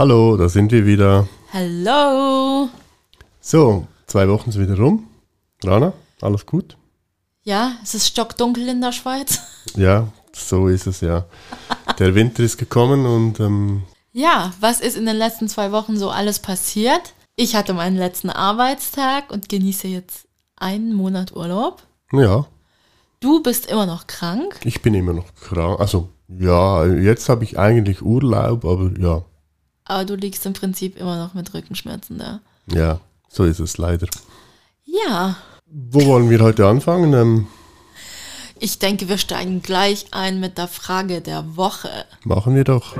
Hallo, da sind wir wieder. Hallo! So, zwei Wochen sind wieder rum. Rana, alles gut? Ja, es ist stockdunkel in der Schweiz. Ja, so ist es ja. Der Winter ist gekommen und ähm, Ja, was ist in den letzten zwei Wochen so alles passiert? Ich hatte meinen letzten Arbeitstag und genieße jetzt einen Monat Urlaub. ja, Du bist immer noch krank. ich bin immer noch krank. Also ja, jetzt habe ich eigentlich Urlaub, aber ja, Aber du liegst im Prinzip immer noch mit Rückenschmerzen da. ja, so ist es leider. Ja, Wo wollen wir heute anfangen? Ähm, ich denke, wir steigen gleich ein mit der Frage der Woche. machen wir doch.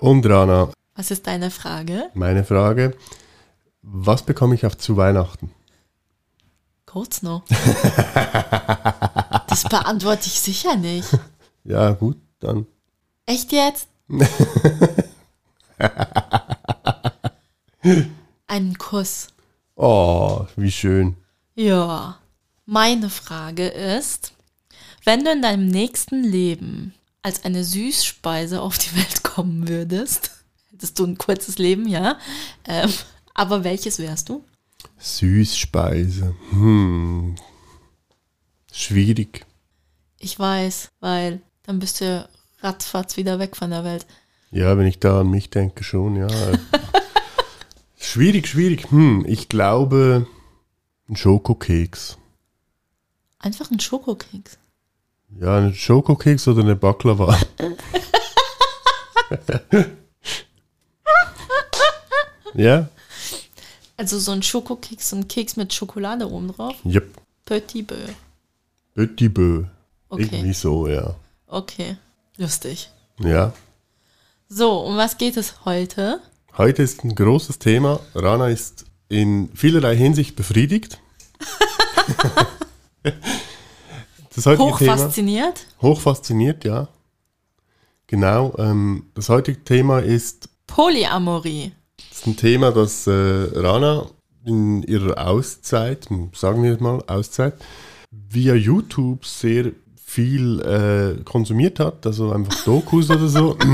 Und Rana, Was ist deine Frage? meine Frage, was bekomme ich auf zu Weihnachten? Kurz noch. Das beantworte ich sicher nicht. Ja, gut, dann. Echt jetzt? Einen Kuss. Oh, wie schön. Ja. Meine Frage ist, wenn du in deinem nächsten Leben als eine Süßspeise auf die Welt kommen würdest, hättest du ein kurzes Leben, ja, ähm, aber welches wärst du? Süßspeise. Hm. Schwierig. Ich weiß, weil dann bist du ratzfatz wieder weg von der Welt. Ja, wenn ich da an mich denke, schon, ja. schwierig, schwierig. Hm, ich glaube, ein Schokokeks. Einfach ein Schokokeks. Ja, ein Schokokeks oder eine Baklava. ja? Also so ein Schokokeks, so ein Keks mit Schokolade oben drauf. Yep. Petit Bö. Petit Bö. Okay. Irgendwie so, ja. Okay. Lustig. Ja. So, um was geht es heute? Heute ist ein großes Thema. Rana ist in vielerlei Hinsicht befriedigt. das heutige Hoch Thema. fasziniert. Hoch fasziniert, ja. Genau. Ähm, das heutige Thema ist, Polyamorie. Ist ein Thema, das äh, Rana in ihrer Auszeit, sagen wir mal Auszeit, via YouTube sehr viel äh, konsumiert hat, also einfach Dokus oder so.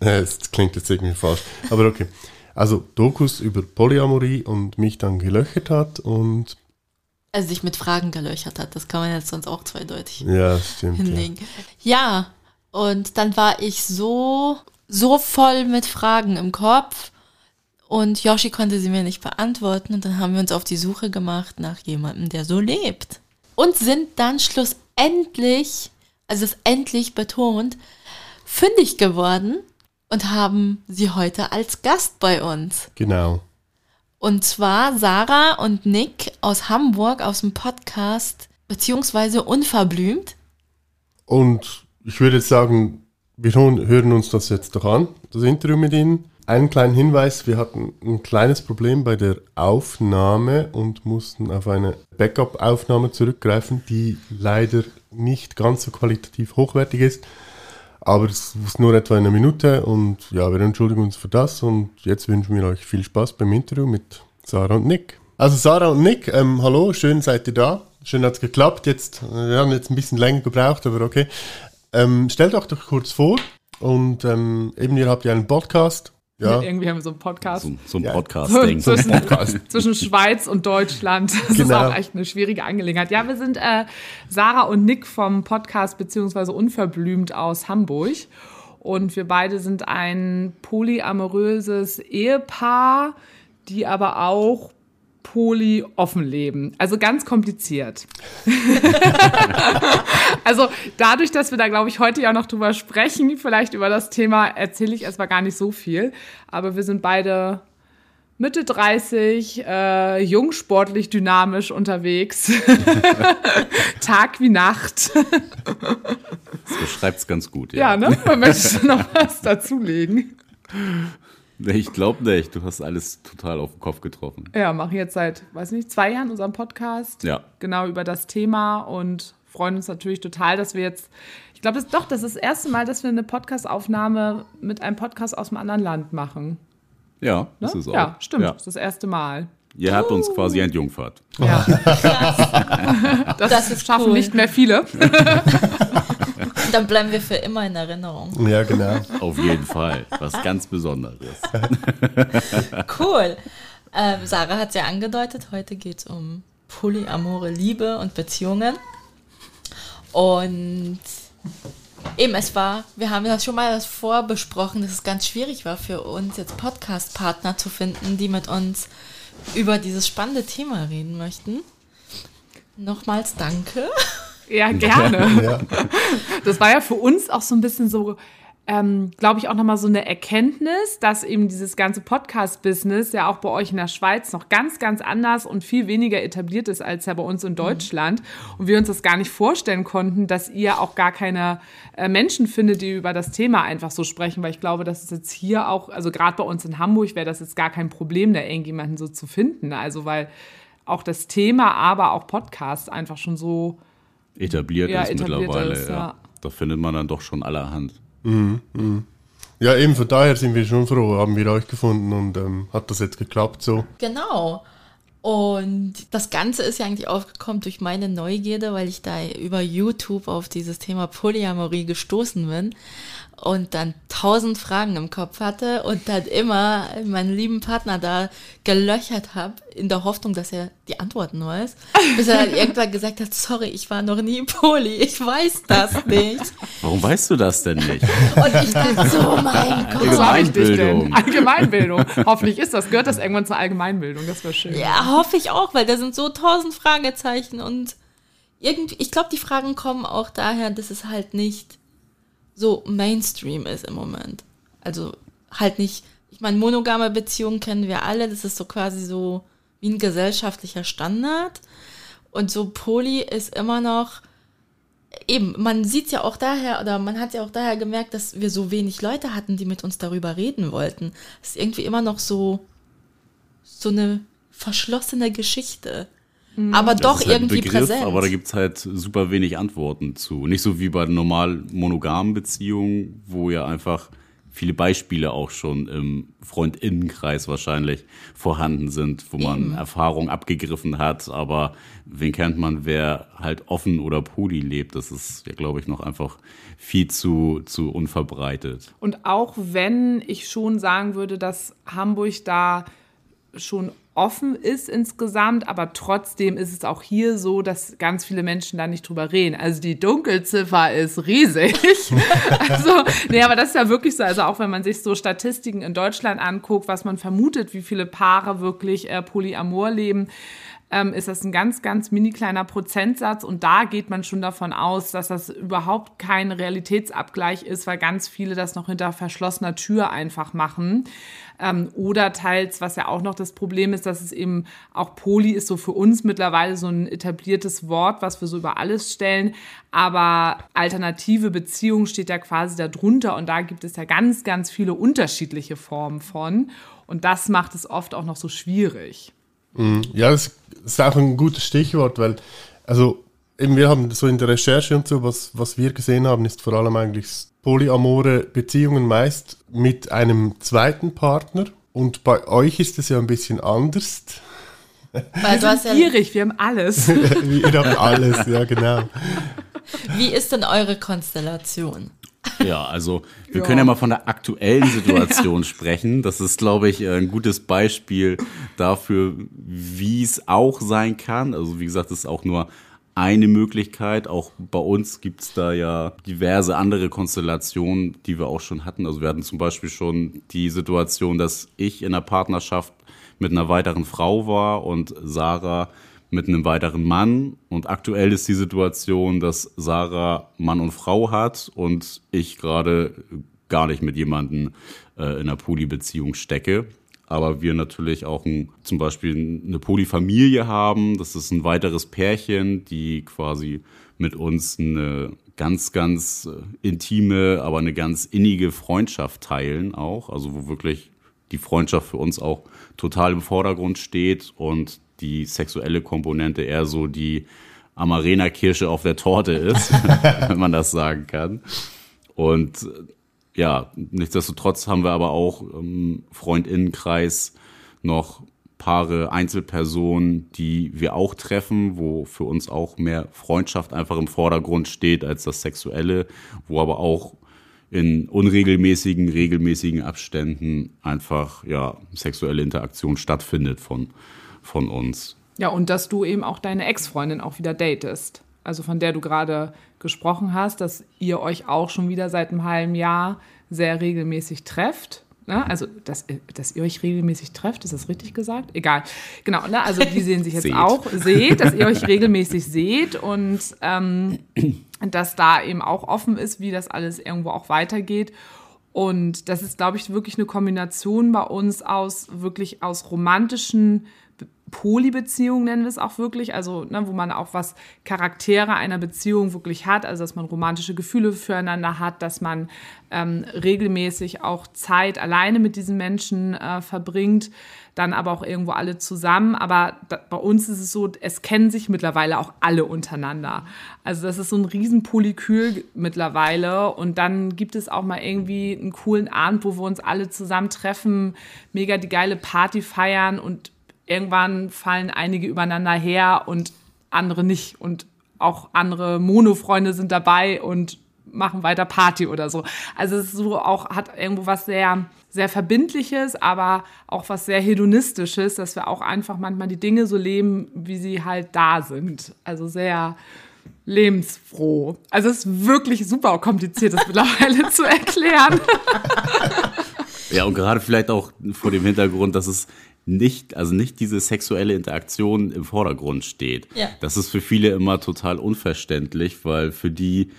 Äh, Es klingt jetzt irgendwie falsch, aber okay. Also Dokus über Polyamorie und mich dann gelöchert hat und Also sich mit Fragen gelöchert hat. Das kann man jetzt sonst auch zweideutig ja, das stimmt. Ja. hinlegen. Ja, und dann war ich so, so voll mit Fragen im Kopf. Und Yoshi konnte sie mir nicht beantworten. Und dann haben wir uns auf die Suche gemacht nach jemandem, der so lebt. Und sind dann schlussendlich, also es endlich betont, fündig geworden und haben sie heute als Gast bei uns. Genau. Und zwar Sarah und Nick aus Hamburg aus dem Podcast beziehungsweise Unverblümt. Und ich würde jetzt sagen, wir hören hören uns das jetzt doch an, das Interview mit Ihnen. Einen kleinen Hinweis, wir hatten ein kleines Problem bei der Aufnahme und mussten auf eine Backup-Aufnahme zurückgreifen, die leider nicht ganz so qualitativ hochwertig ist. Aber es ist nur etwa eine Minute und ja, wir entschuldigen uns für das und jetzt wünschen wir euch viel Spaß beim Interview mit Sarah und Nick. Also Sarah und Nick, ähm, hallo, schön seid ihr da. Schön hat's geklappt. Jetzt, wir haben jetzt ein bisschen länger gebraucht, aber okay. Ähm, stellt euch doch kurz vor und ähm, eben ihr habt ja einen Podcast. Ja, Irgendwie haben wir so einen Podcast. So, so ein Ja. So Podcast-Ding. zwischen, zwischen Schweiz und Deutschland. Das Genau. ist auch echt eine schwierige Angelegenheit. Ja, wir sind äh, Sarah und Nick vom Podcast beziehungsweise Unverblümt aus Hamburg. Und wir beide sind ein polyamoröses Ehepaar, die aber auch poly offen leben. Also ganz kompliziert. also dadurch, dass wir da, glaube ich, heute ja noch drüber sprechen, vielleicht über das Thema, erzähle ich erstmal gar nicht so viel. Aber wir sind beide Mitte 30, äh, jung, sportlich, dynamisch unterwegs. Tag wie Nacht. Das beschreibt es ganz gut, ja. Ja, ne? Man möchte noch was dazulegen. Nee, Ich glaube nicht, du hast alles total auf den Kopf getroffen. Ja, machen jetzt seit, weiß nicht, zwei Jahren unseren Podcast. Ja. Genau über das Thema und freuen uns natürlich total, dass wir jetzt, ich glaube, das doch, das ist das erste Mal, dass wir eine Podcastaufnahme mit einem Podcast aus einem anderen Land machen. Ja, Ne? das ist auch. Ja, stimmt. Ja. Das ist das erste Mal. Ihr habt uns quasi entjungfert. Ja. Das, Das ist schaffen cool. nicht mehr viele. Dann bleiben wir für immer in Erinnerung. Ja, genau. Auf jeden Fall. Was ganz Besonderes. Cool. Ähm, Sarah hat es ja angedeutet, heute geht es um polyamore Liebe und Beziehungen. Und eben, es war, wir haben das schon mal das vorbesprochen, dass es ganz schwierig war für uns, jetzt Podcast-Partner zu finden, die mit uns über dieses spannende Thema reden möchten. Nochmals danke. Ja, gerne. Ja. Das war ja für uns auch so ein bisschen so, ähm, glaube ich, auch nochmal so eine Erkenntnis, dass eben dieses ganze Podcast-Business ja auch bei euch in der Schweiz noch ganz, ganz anders und viel weniger etabliert ist als ja bei uns in Deutschland. Und wir uns das gar nicht vorstellen konnten, dass ihr auch gar keine äh, Menschen findet, die über das Thema einfach so sprechen, weil ich glaube, dass es jetzt hier auch, also gerade bei uns in Hamburg wäre das jetzt gar kein Problem, da irgendjemanden so zu finden. Also weil auch das Thema, aber auch Podcast einfach schon so Etabliert Ja, ist etabliert mittlerweile. ist, ja. ja. Da findet man dann doch schon allerhand. ja, eben von daher sind wir schon froh, haben wir euch gefunden und ähm, hat das jetzt geklappt so. Genau. Und das Ganze ist ja eigentlich aufgekommen durch meine Neugierde, weil ich da über YouTube auf dieses Thema Polyamorie gestoßen bin und dann tausend Fragen im Kopf hatte und dann immer meinen lieben Partner da gelöchert habe, in der Hoffnung, dass er die Antworten weiß, bis er dann irgendwann gesagt hat, sorry, ich war noch nie Poly, ich weiß das nicht. Warum weißt du das denn nicht? Und ich dachte so, mein Gott. Was habe ich dich denn? Allgemeinbildung. Allgemeinbildung. Hoffentlich ist das. Gehört das irgendwann zur Allgemeinbildung? Das wäre schön. Ja, hoffe ich auch, weil da sind so tausend Fragezeichen und irgendwie, ich glaube, die Fragen kommen auch daher, dass es halt nicht so Mainstream ist im Moment. Also halt nicht, ich meine, monogame Beziehungen kennen wir alle, das ist so quasi so wie ein gesellschaftlicher Standard. Und so Poly ist immer noch, eben, man sieht ja auch daher, oder man hat ja auch daher gemerkt, dass wir so wenig Leute hatten, die mit uns darüber reden wollten. Das ist irgendwie immer noch so, so eine verschlossene Geschichte. Aber Das doch halt irgendwie Begriff, präsent. Aber da gibt es halt super wenig Antworten zu. Nicht so wie bei normal monogamen Beziehungen, wo ja einfach viele Beispiele auch schon im Freundinnenkreis wahrscheinlich vorhanden sind, wo man Eben. Erfahrung abgegriffen hat. Aber wen kennt man, wer halt offen oder poly lebt? Das ist ja, glaube ich, noch einfach viel zu, zu unverbreitet. Und auch wenn ich schon sagen würde, dass Hamburg da schon offen ist insgesamt, aber trotzdem ist es auch hier so, dass ganz viele Menschen da nicht drüber reden. Also die Dunkelziffer ist riesig. also, nee, aber das ist ja wirklich so. Also auch wenn man sich so Statistiken in Deutschland anguckt, was man vermutet, wie viele Paare wirklich äh, polyamor leben, ähm, ist das ein ganz, ganz mini kleiner Prozentsatz. Und da geht man schon davon aus, dass das überhaupt kein Realitätsabgleich ist, weil ganz viele das noch hinter verschlossener Tür einfach machen. Ähm, oder teils, was ja auch noch das Problem ist, dass es eben auch Poly ist so für uns mittlerweile so ein etabliertes Wort, was wir so über alles stellen. Aber alternative Beziehung steht ja quasi darunter und da gibt es ja ganz, ganz viele unterschiedliche Formen von. Und das macht es oft auch noch so schwierig. Ja, das ist auch ein gutes Stichwort, weil, also, eben wir haben so in der Recherche und so, was, was wir gesehen haben, ist vor allem eigentlich polyamore Beziehungen meist mit einem zweiten Partner. Und bei euch ist es ja ein bisschen anders. Weil du hast ja, Gierig, wir haben alles. Ihr habt alles, ja, genau. wie ist denn eure Konstellation? Ja, also wir Ja. können ja mal von der aktuellen Situation sprechen. Das ist, glaube ich, ein gutes Beispiel dafür, wie es auch sein kann. Also wie gesagt, das ist auch nur eine Möglichkeit. Auch bei uns gibt es da ja diverse andere Konstellationen, die wir auch schon hatten. Also wir hatten zum Beispiel schon die Situation, dass ich in einer Partnerschaft mit einer weiteren Frau war und Sarah mit einem weiteren Mann. Und aktuell ist die Situation, dass Sarah Mann und Frau hat und ich gerade gar nicht mit jemandem äh, in einer Poly-Beziehung stecke. aber wir natürlich auch ein, zum Beispiel eine Polyfamilie haben. Das ist ein weiteres Pärchen, die quasi mit uns eine ganz, ganz äh, intime, aber eine ganz innige Freundschaft teilen auch. Also wo wirklich die Freundschaft für uns auch total im Vordergrund steht und die sexuelle Komponente eher so die Amarena-Kirsche auf der Torte ist, wenn man das sagen kann. Und ja, nichtsdestotrotz haben wir aber auch im Freundinnenkreis noch Paare, Einzelpersonen, die wir auch treffen, wo für uns auch mehr Freundschaft einfach im Vordergrund steht als das Sexuelle, wo aber auch in unregelmäßigen, regelmäßigen Abständen einfach ja sexuelle Interaktion stattfindet von, von uns. Ja, und dass du eben auch deine Ex-Freundin auch wieder datest. Also von der du gerade gesprochen hast, dass ihr euch auch schon wieder seit einem halben Jahr sehr regelmäßig trefft. Ne? Also, dass, dass ihr euch regelmäßig trefft, ist das richtig gesagt? Egal. Genau, ne? also die sehen sich jetzt Seht. auch, seht, dass ihr euch regelmäßig seht und ähm, dass da eben auch offen ist, wie das alles irgendwo auch weitergeht. Und das ist, glaube ich, wirklich eine Kombination bei uns aus wirklich aus romantischen Polybeziehungen nennen wir es auch wirklich, also ne, wo man auch was Charaktere einer Beziehung wirklich hat, also dass man romantische Gefühle füreinander hat, dass man ähm, regelmäßig auch Zeit alleine mit diesen Menschen äh, verbringt, dann aber auch irgendwo alle zusammen. Aber da, bei uns ist es so, es kennen sich mittlerweile auch alle untereinander. Also das ist so ein riesen Polykül mittlerweile und dann gibt es auch mal irgendwie einen coolen Abend, wo wir uns alle zusammen treffen, mega die geile Party feiern und irgendwann fallen einige übereinander her und andere nicht. Und auch andere Mono-Freunde sind dabei und machen weiter Party oder so. Also es ist so auch, hat irgendwo was sehr, sehr Verbindliches, aber auch was sehr Hedonistisches, dass wir auch einfach manchmal die Dinge so leben, wie sie halt da sind. Also sehr lebensfroh. Also es ist wirklich super kompliziert, das mittlerweile zu erklären. Ja, und gerade vielleicht auch vor dem Hintergrund, dass es nicht, also nicht diese sexuelle Interaktion im Vordergrund steht. Ja. Das ist für viele immer total unverständlich, weil für die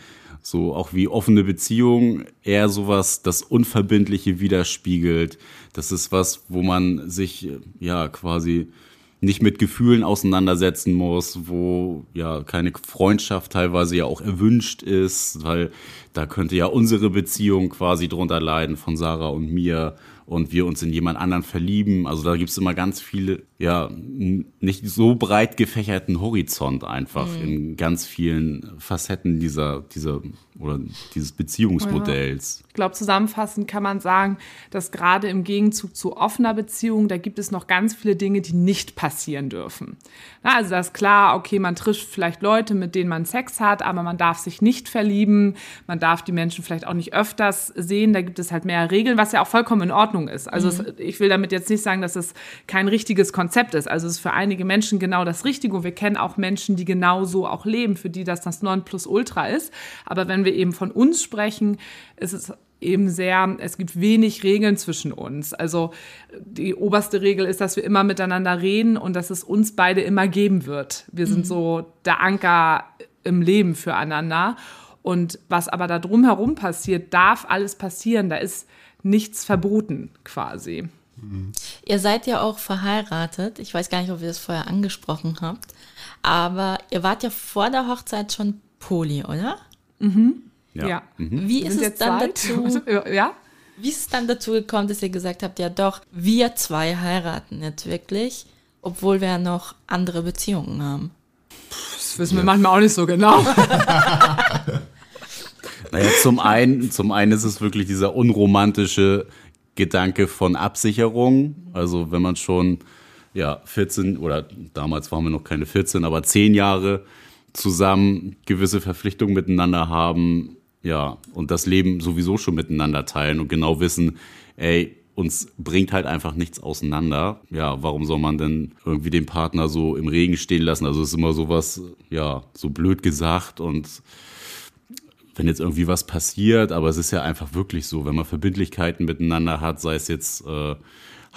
so auch wie offene Beziehung eher sowas das Unverbindliche widerspiegelt. Das ist was, wo man sich ja quasi nicht mit Gefühlen auseinandersetzen muss, wo ja keine Freundschaft teilweise ja auch erwünscht ist, weil da könnte ja unsere Beziehung quasi drunter leiden von Sarah und mir und wir uns in jemand anderen verlieben. Also da gibt's immer ganz viele, ja, nicht so breit gefächerten Horizont einfach in ganz vielen Facetten dieser, dieser oder dieses Beziehungsmodells. Ich glaube, zusammenfassend kann man sagen, dass gerade im Gegenzug zu offener Beziehung, da gibt es noch ganz viele Dinge, die nicht passieren dürfen. Na, also da ist klar, okay, man trifft vielleicht Leute, mit denen man Sex hat, aber man darf sich nicht verlieben, man darf die Menschen vielleicht auch nicht öfters sehen, da gibt es halt mehr Regeln, was ja auch vollkommen in Ordnung ist. Also es, ich will damit jetzt nicht sagen, dass es kein richtiges Konzept ist. Also es ist für einige Menschen genau das Richtige und wir kennen auch Menschen, die genau so auch leben, für die das das Nonplusultra ist. Aber wenn wir eben von uns sprechen, ist es eben sehr, es gibt wenig Regeln zwischen uns. Also die oberste Regel ist, dass wir immer miteinander reden und dass es uns beide immer geben wird. Wir sind so der Anker im Leben füreinander. Und was aber da drumherum passiert, darf alles passieren. Da ist nichts verboten quasi. Ihr seid ja auch verheiratet. Ich weiß gar nicht, ob ihr das vorher angesprochen habt. Aber ihr wart ja vor der Hochzeit schon Poli, oder? Ja. Wie Wir ist sind es dann zwei. dazu? Ja? Wie ist es dann dazu gekommen, dass ihr gesagt habt, ja doch, wir zwei heiraten jetzt wirklich, obwohl wir ja noch andere Beziehungen haben? Das wissen wir manchmal auch nicht so genau. Naja, zum einen, zum einen ist es wirklich dieser unromantische Gedanke von Absicherung. Also wenn man schon ja 14 oder damals waren wir noch keine 14, aber 10 Jahre zusammen gewisse Verpflichtungen miteinander haben, ja, und das Leben sowieso schon miteinander teilen und genau wissen, ey, uns bringt halt einfach nichts auseinander. Ja, warum soll man denn irgendwie den Partner so im Regen stehen lassen? Also es ist immer sowas, ja, so blöd gesagt und wenn jetzt irgendwie was passiert, aber es ist ja einfach wirklich so, wenn man Verbindlichkeiten miteinander hat, sei es jetzt äh,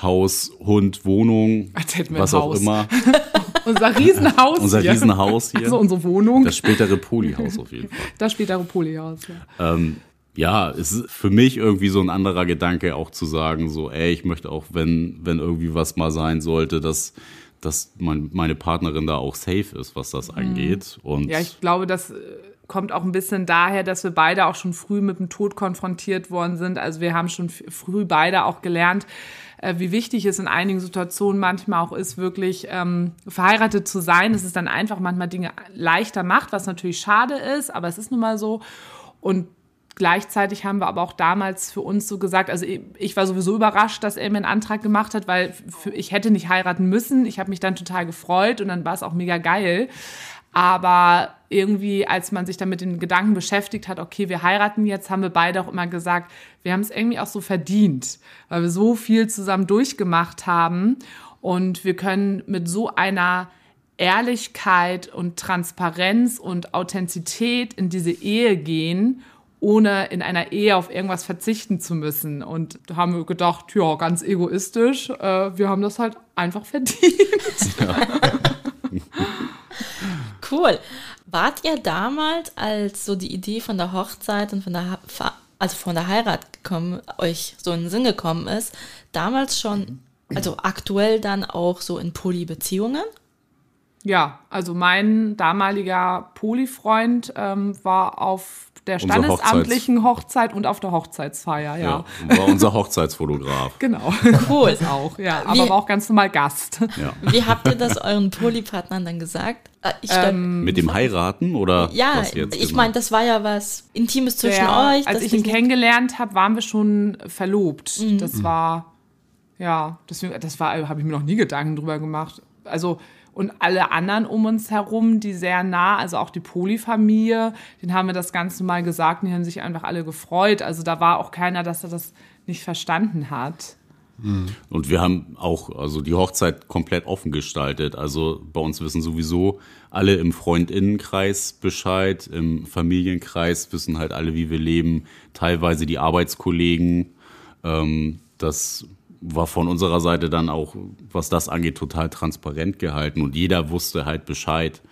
Haus, Hund, Wohnung, was auch Haus. immer, Unser Riesenhaus unser hier. Riesenhaus hier, Also unsere Wohnung. das spätere Polyhaus auf jeden Fall. Das spätere Polyhaus. Ja. Ähm, ja, es ist für mich irgendwie so ein anderer Gedanke, auch zu sagen, so, ey, ich möchte auch, wenn, wenn irgendwie was mal sein sollte, dass, dass mein, meine Partnerin da auch safe ist, was das angeht. Und Ja, ich glaube, das äh, kommt auch ein bisschen daher, dass wir beide auch schon früh mit dem Tod konfrontiert worden sind. Also wir haben schon früh beide auch gelernt, äh, wie wichtig es in einigen Situationen manchmal auch ist, wirklich ähm, verheiratet zu sein. Dass es dann einfach manchmal Dinge leichter macht, was natürlich schade ist, aber es ist nun mal so. Und Gleichzeitig haben wir aber auch damals für uns so gesagt, also ich, war sowieso überrascht, dass er mir einen Antrag gemacht hat, weil ich hätte nicht heiraten müssen. Ich habe mich dann total gefreut und dann war es auch mega geil. Aber irgendwie, als man sich dann mit den Gedanken beschäftigt hat, okay, wir heiraten jetzt, haben wir beide auch immer gesagt, wir haben es irgendwie auch so verdient, weil wir so viel zusammen durchgemacht haben und wir können mit so einer Ehrlichkeit und Transparenz und Authentizität in diese Ehe gehen, ohne in einer Ehe auf irgendwas verzichten zu müssen. Und da haben wir gedacht, ja, ganz egoistisch, äh, wir haben das halt einfach verdient. Cool. Wart ihr damals, als so die Idee von der Hochzeit und von der, also von der Heirat gekommen, euch so in den Sinn gekommen ist, damals schon, also aktuell dann auch so in Polybeziehungen? Ja, also mein damaliger Polyfreund ähm, war auf der Unser standesamtlichen Hochzeit und auf der Hochzeitsfeier, ja. ja, war unser Hochzeitsfotograf. Genau. Cool. Das auch, ja. Wie- Aber war auch ganz normal Gast. Ja. Wie habt ihr das euren Polypartnern dann gesagt? Äh, Ich glaub, Mit dem Heiraten oder ja, was jetzt? ich genau? meine, das war ja was Intimes zwischen Ja, euch. als ich ihn kennengelernt habe, waren wir schon verlobt. Mhm. Das war, ja, deswegen, das war, habe ich mir noch nie Gedanken drüber gemacht. Also, und alle anderen um uns herum, die sehr nah, also auch die Polyfamilie, denen haben wir das ganz normal gesagt und die haben sich einfach alle gefreut. Also da war auch keiner, dass er das nicht verstanden hat. Und wir haben auch also die Hochzeit komplett offen gestaltet. Also bei uns wissen sowieso alle im Freundinnenkreis Bescheid, im Familienkreis wissen halt alle, wie wir leben. Teilweise die Arbeitskollegen. Ähm, das war von unserer Seite dann auch, was das angeht, total transparent gehalten und jeder wusste halt Bescheid.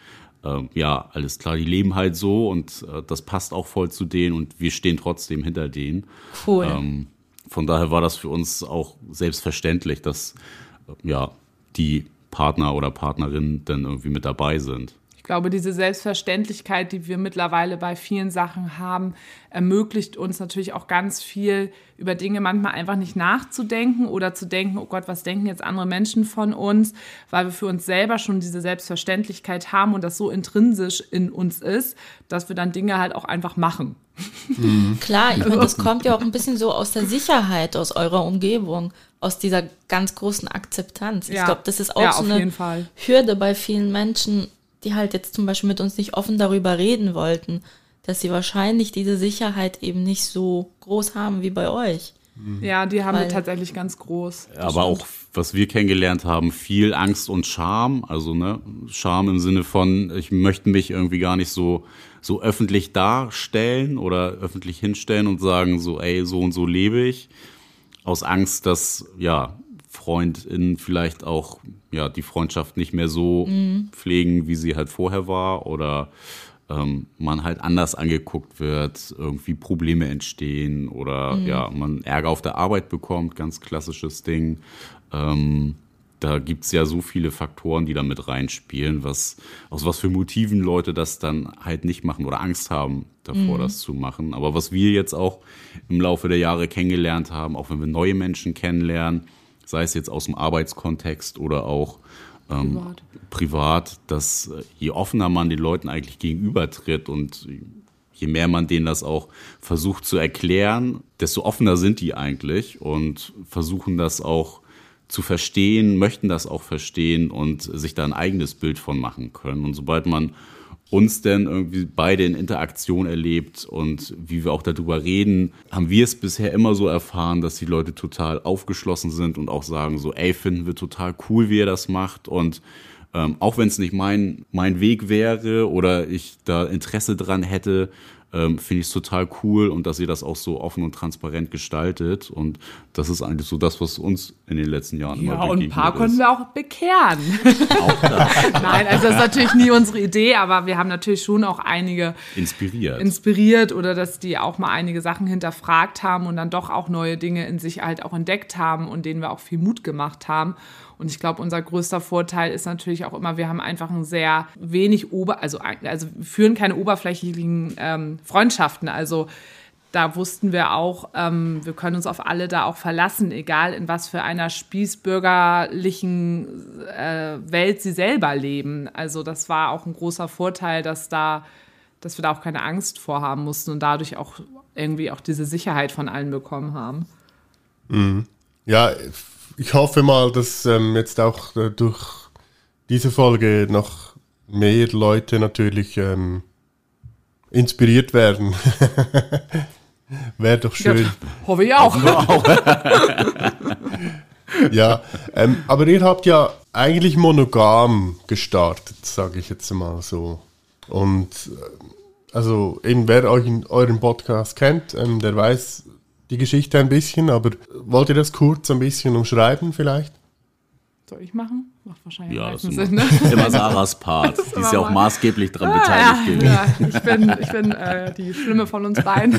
Ähm, ja, alles klar, die leben halt so und äh, das passt auch voll zu denen und wir stehen trotzdem hinter denen. Cool. Ähm, von daher war das für uns auch selbstverständlich, dass äh, ja, die Partner oder Partnerinnen dann irgendwie mit dabei sind. Ich glaube, diese Selbstverständlichkeit, die wir mittlerweile bei vielen Sachen haben, ermöglicht uns natürlich auch ganz viel über Dinge manchmal einfach nicht nachzudenken oder zu denken, oh Gott, was denken jetzt andere Menschen von uns, weil wir für uns selber schon diese Selbstverständlichkeit haben und das so intrinsisch in uns ist, dass wir dann Dinge halt auch einfach machen. Klar, ich meine, das kommt ja auch ein bisschen so aus der Sicherheit, aus eurer Umgebung, aus dieser ganz großen Akzeptanz. Ich Ja. glaube, das ist auch Ja, so auf eine jeden Fall. Hürde bei vielen Menschen, die halt jetzt zum Beispiel mit uns nicht offen darüber reden wollten, dass sie wahrscheinlich diese Sicherheit eben nicht so groß haben wie bei euch. Ja, die haben wir Weil- tatsächlich ganz groß. Aber stimmt. auch, was wir kennengelernt haben, viel Angst und Scham. Also, ne, Scham im Sinne von, ich möchte mich irgendwie gar nicht so, so öffentlich darstellen oder öffentlich hinstellen und sagen so, ey, so und so lebe ich. Aus Angst, dass, ja, FreundInnen vielleicht auch, ja, die Freundschaft nicht mehr so pflegen, wie sie halt vorher war oder ähm, man halt anders angeguckt wird, irgendwie Probleme entstehen oder ja, man Ärger auf der Arbeit bekommt, ganz klassisches Ding. Ähm, da gibt's ja so viele Faktoren, die da mit reinspielen, was, aus was für Motiven Leute das dann halt nicht machen oder Angst haben davor, das zu machen. Aber was wir jetzt auch im Laufe der Jahre kennengelernt haben, auch wenn wir neue Menschen kennenlernen, sei es jetzt aus dem Arbeitskontext oder auch ähm, Privat. privat, dass äh, je offener man den Leuten eigentlich gegenübertritt und je mehr man denen das auch versucht zu erklären, desto offener sind die eigentlich und versuchen das auch zu verstehen, möchten das auch verstehen und sich da ein eigenes Bild von machen können. Und sobald man uns denn irgendwie beide in Interaktion erlebt und wie wir auch darüber reden, haben wir es bisher immer so erfahren, dass die Leute total aufgeschlossen sind und auch sagen so, ey, finden wir total cool, wie er das macht. Und ähm, auch wenn es nicht mein, mein Weg wäre oder ich da Interesse dran hätte, ähm, finde ich es total cool und dass ihr das auch so offen und transparent gestaltet. Und das ist eigentlich so das, was uns in den letzten Jahren Ja, immer und ein paar begegnet konnten ist. wir auch bekehren. Auch Nein, also das ist natürlich nie unsere Idee, aber wir haben natürlich schon auch einige inspiriert. inspiriert oder dass die auch mal einige Sachen hinterfragt haben und dann doch auch neue Dinge in sich halt auch entdeckt haben und denen wir auch viel Mut gemacht haben. Und ich glaube, unser größter Vorteil ist natürlich auch immer, wir haben einfach ein sehr wenig Ober, also, also führen keine oberflächlichen ähm, Freundschaften. Also da wussten wir auch, ähm, wir können uns auf alle da auch verlassen, egal in was für einer spießbürgerlichen äh, Welt sie selber leben. Also das war auch ein großer Vorteil, dass da, dass wir da auch keine Angst vorhaben mussten und dadurch auch irgendwie auch diese Sicherheit von allen bekommen haben. Ja, ich hoffe mal, dass ähm, jetzt auch äh, durch diese Folge noch mehr Leute natürlich ähm, inspiriert werden. Wäre doch schön. Hoffe ich auch. Ja, ähm, aber ihr habt ja eigentlich monogam gestartet, sage ich jetzt mal so. Und äh, also eben wer euch in euren Podcast kennt, ähm, der weiß die Geschichte ein bisschen, aber wollt ihr das kurz ein bisschen umschreiben vielleicht? Soll ich machen? Macht wahrscheinlich ja, das Sinn, immer, ne? immer Sarahs Part. Die ist ja auch maßgeblich daran ja, beteiligt gewesen. ja, ich bin, ich bin äh, die Schlimme von uns beiden.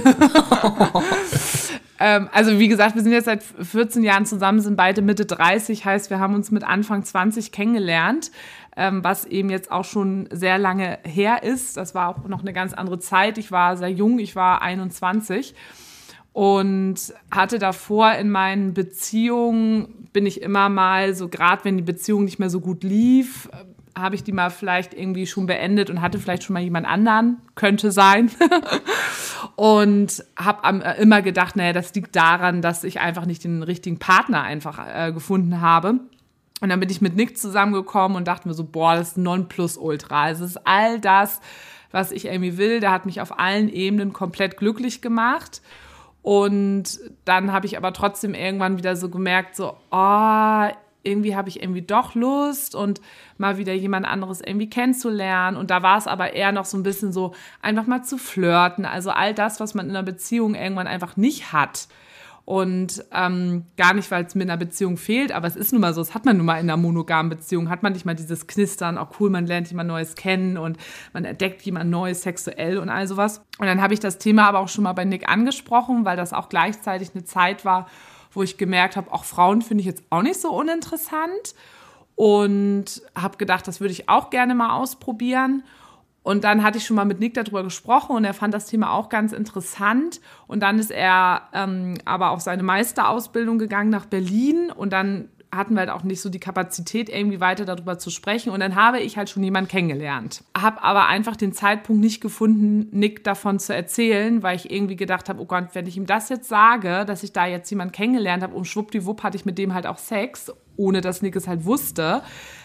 ähm, also wie gesagt, wir sind jetzt seit 14 Jahren zusammen, sind beide Mitte 30, heißt, wir haben uns mit Anfang 20 kennengelernt, ähm, was eben jetzt auch schon sehr lange her ist. Das war auch noch eine ganz andere Zeit. Ich war sehr jung, ich war 21 und hatte davor in meinen Beziehungen, bin ich immer mal so, gerade wenn die Beziehung nicht mehr so gut lief, äh, habe ich die mal vielleicht irgendwie schon beendet und hatte vielleicht schon mal jemand anderen, könnte sein. und habe äh, immer gedacht, naja, das liegt daran, dass ich einfach nicht den richtigen Partner einfach äh, gefunden habe. Und dann bin ich mit Nick zusammengekommen und dachte mir so, boah, das ist Nonplusultra. Es ist all das, was ich irgendwie will. Der hat mich auf allen Ebenen komplett glücklich gemacht. Und dann habe ich aber trotzdem irgendwann wieder so gemerkt, so, oh, irgendwie habe ich irgendwie doch Lust und mal wieder jemand anderes irgendwie kennenzulernen. Und da war es aber eher noch so ein bisschen so, einfach mal zu flirten. Also all das, was man in einer Beziehung irgendwann einfach nicht hat. Und ähm, gar nicht, weil es mir in einer Beziehung fehlt, aber es ist nun mal so, das hat man nun mal in einer monogamen Beziehung, hat man nicht mal dieses Knistern, auch cool, man lernt jemand Neues kennen und man entdeckt jemand Neues sexuell und all sowas. Und dann habe ich das Thema aber auch schon mal bei Nick angesprochen, weil das auch gleichzeitig eine Zeit war, wo ich gemerkt habe, auch Frauen finde ich jetzt auch nicht so uninteressant und habe gedacht, das würde ich auch gerne mal ausprobieren. Und dann hatte ich schon mal mit Nick darüber gesprochen und er fand das Thema auch ganz interessant. Und dann ist er ähm, aber auf seine Meisterausbildung gegangen nach Berlin und dann hatten wir halt auch nicht so die Kapazität, irgendwie weiter darüber zu sprechen. Und dann habe ich halt schon jemanden kennengelernt. Habe aber einfach den Zeitpunkt nicht gefunden, Nick davon zu erzählen, weil ich irgendwie gedacht habe, oh Gott, wenn ich ihm das jetzt sage, dass ich da jetzt jemanden kennengelernt habe und schwuppdiwupp hatte ich mit dem halt auch Sex, ohne dass Nick es halt wusste,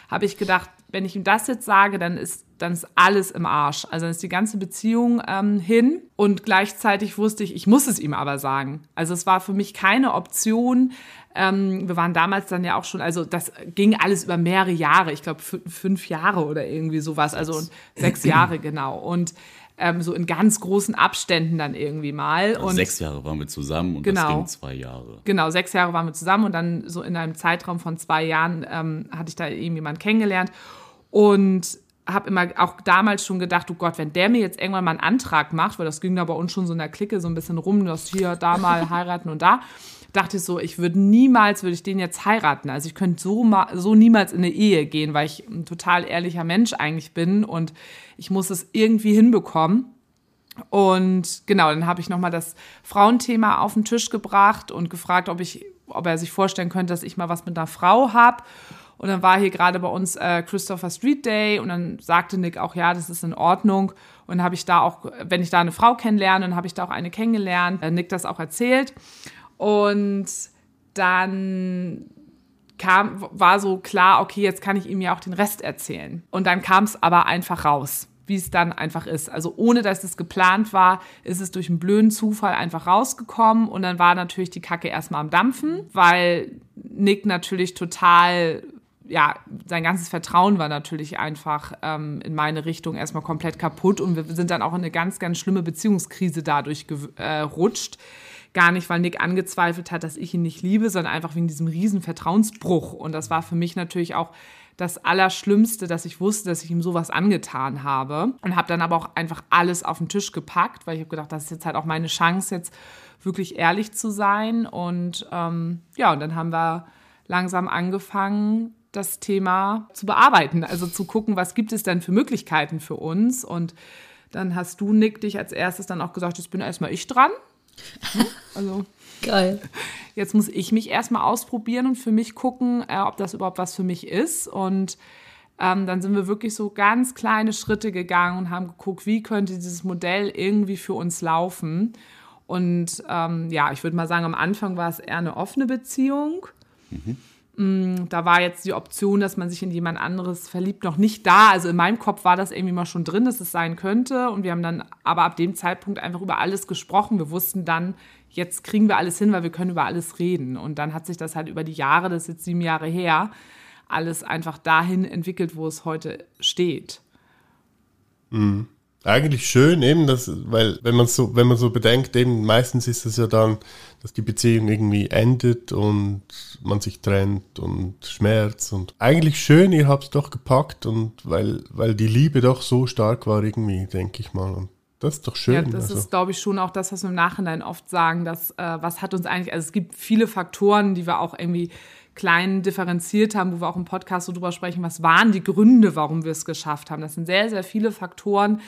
habe ich gedacht, wenn ich ihm das jetzt sage, dann ist, dann ist alles im Arsch. Also dann ist die ganze Beziehung ähm, hin. Und gleichzeitig wusste ich, ich muss es ihm aber sagen. Also es war für mich keine Option. Ähm, wir waren damals dann ja auch schon, also das ging alles über mehrere Jahre. Ich glaube fünf Jahre oder irgendwie sowas. Also und sechs Jahre genau. Und ähm, so in ganz großen Abständen dann irgendwie mal. Und Sechs Jahre waren wir zusammen und Genau. das ging zwei Jahre. Genau, sechs Jahre waren wir zusammen und dann so in einem Zeitraum von zwei Jahren ähm, hatte ich da eben jemanden kennengelernt und habe immer auch damals schon gedacht, oh Gott, wenn der mir jetzt irgendwann mal einen Antrag macht, weil das ging da bei uns schon so in der Clique so ein bisschen rum, das hier, da mal heiraten und da, dachte ich so, ich würde niemals, würde ich den jetzt heiraten. Also ich könnte so, so niemals in eine Ehe gehen, weil ich ein total ehrlicher Mensch eigentlich bin und ich muss es irgendwie hinbekommen. Und genau, dann habe ich nochmal das Frauenthema auf den Tisch gebracht und gefragt, ob, ich, ob er sich vorstellen könnte, dass ich mal was mit einer Frau habe. Und dann war hier gerade bei uns äh, Christopher Street Day und dann sagte Nick auch, ja, das ist in Ordnung. Und habe ich da auch, wenn ich da eine Frau kennenlerne, dann habe ich da auch eine kennengelernt, äh, Nick das auch erzählt. Und dann kam, war so klar, okay, jetzt kann ich ihm ja auch den Rest erzählen. Und dann kam es aber einfach raus, wie es dann einfach ist. Also ohne dass es geplant war, ist es durch einen blöden Zufall einfach rausgekommen. Und dann war natürlich die Kacke erstmal am Dampfen, weil Nick natürlich total ja, sein ganzes Vertrauen war natürlich einfach ähm, in meine Richtung erstmal komplett kaputt und wir sind dann auch in eine ganz, ganz schlimme Beziehungskrise dadurch gerutscht. Äh, Gar nicht, weil Nick angezweifelt hat, dass ich ihn nicht liebe, sondern einfach wegen diesem riesen Vertrauensbruch. Und das war für mich natürlich auch das Allerschlimmste, dass ich wusste, dass ich ihm sowas angetan habe. Und habe dann aber auch einfach alles auf den Tisch gepackt, weil ich habe gedacht, das ist jetzt halt auch meine Chance, jetzt wirklich ehrlich zu sein. Und ähm, ja, und dann haben wir langsam angefangen, das Thema zu bearbeiten, also zu gucken, was gibt es denn für Möglichkeiten für uns. Und dann hast du, Nick, dich als erstes dann auch gesagt, jetzt bin erstmal ich dran. Also Geil. Jetzt muss ich mich erstmal ausprobieren und für mich gucken, äh, ob das überhaupt was für mich ist. Und ähm, dann sind wir wirklich so ganz kleine Schritte gegangen und haben geguckt, wie könnte dieses Modell irgendwie für uns laufen. Und ähm, ja, ich würde mal sagen, am Anfang war es eher eine offene Beziehung. Mhm. Da war jetzt die Option, dass man sich in jemand anderes verliebt, noch nicht da. Also in meinem Kopf war das irgendwie mal schon drin, dass es sein könnte. Und wir haben dann aber ab dem Zeitpunkt einfach über alles gesprochen. Wir wussten dann, jetzt kriegen wir alles hin, weil wir können über alles reden. Und dann hat sich das halt über die Jahre, das ist jetzt sieben Jahre her, alles einfach dahin entwickelt, wo es heute steht. Mhm. Eigentlich schön, eben, dass, weil wenn man so, wenn man so bedenkt, eben meistens ist es ja dann, dass die Beziehung irgendwie endet und man sich trennt und Schmerz und eigentlich schön, ihr habt es doch gepackt und weil, weil die Liebe doch so stark war irgendwie, denke ich mal. Und das ist doch schön. Ja, das also. ist, glaube ich, schon auch das, was wir im Nachhinein oft sagen, dass äh, was hat uns eigentlich, also es gibt viele Faktoren, die wir auch irgendwie klein differenziert haben, wo wir auch im Podcast so drüber sprechen, was waren die Gründe, warum wir es geschafft haben. Das sind sehr, sehr viele Faktoren.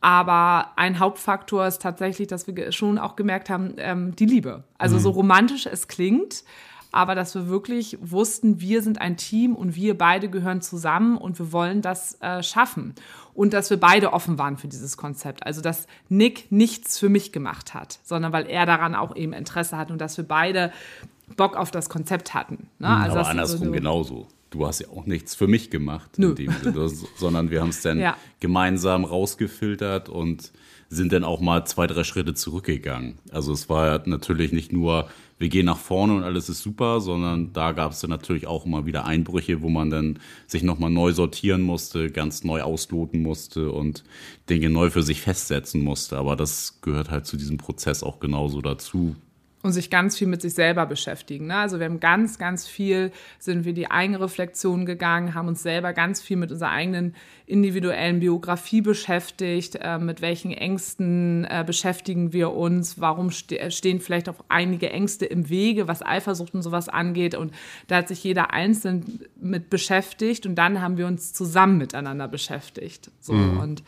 Aber ein Hauptfaktor ist tatsächlich, dass wir schon auch gemerkt haben, ähm, die Liebe. Also mhm. so romantisch es klingt, aber dass wir wirklich wussten, wir sind ein Team und wir beide gehören zusammen und wir wollen das äh, schaffen. Und dass wir beide offen waren für dieses Konzept. Also dass Nick nichts für mich gemacht hat, sondern weil er daran auch eben Interesse hat und dass wir beide Bock auf das Konzept hatten. Ne? Mhm. Also Aber andersrum so genauso. Du hast ja auch nichts für mich gemacht, Sinne, sondern wir haben es dann ja. gemeinsam rausgefiltert und sind dann auch mal zwei, drei Schritte zurückgegangen. Also es war natürlich nicht nur, wir gehen nach vorne und alles ist super, sondern da gab es dann natürlich auch immer wieder Einbrüche, wo man dann sich nochmal neu sortieren musste, ganz neu ausloten musste und Dinge neu für sich festsetzen musste. Aber das gehört halt zu diesem Prozess auch genauso dazu und sich ganz viel mit sich selber beschäftigen. Ne? Also wir haben ganz, ganz viel, sind wir die Eigenreflexion gegangen, haben uns selber ganz viel mit unserer eigenen individuellen Biografie beschäftigt, äh, mit welchen Ängsten äh, beschäftigen wir uns, warum ste äh, stehen vielleicht auch einige Ängste im Wege, was Eifersucht und sowas angeht. Und da hat sich jeder einzeln mit beschäftigt und dann haben wir uns zusammen miteinander beschäftigt. So mhm. und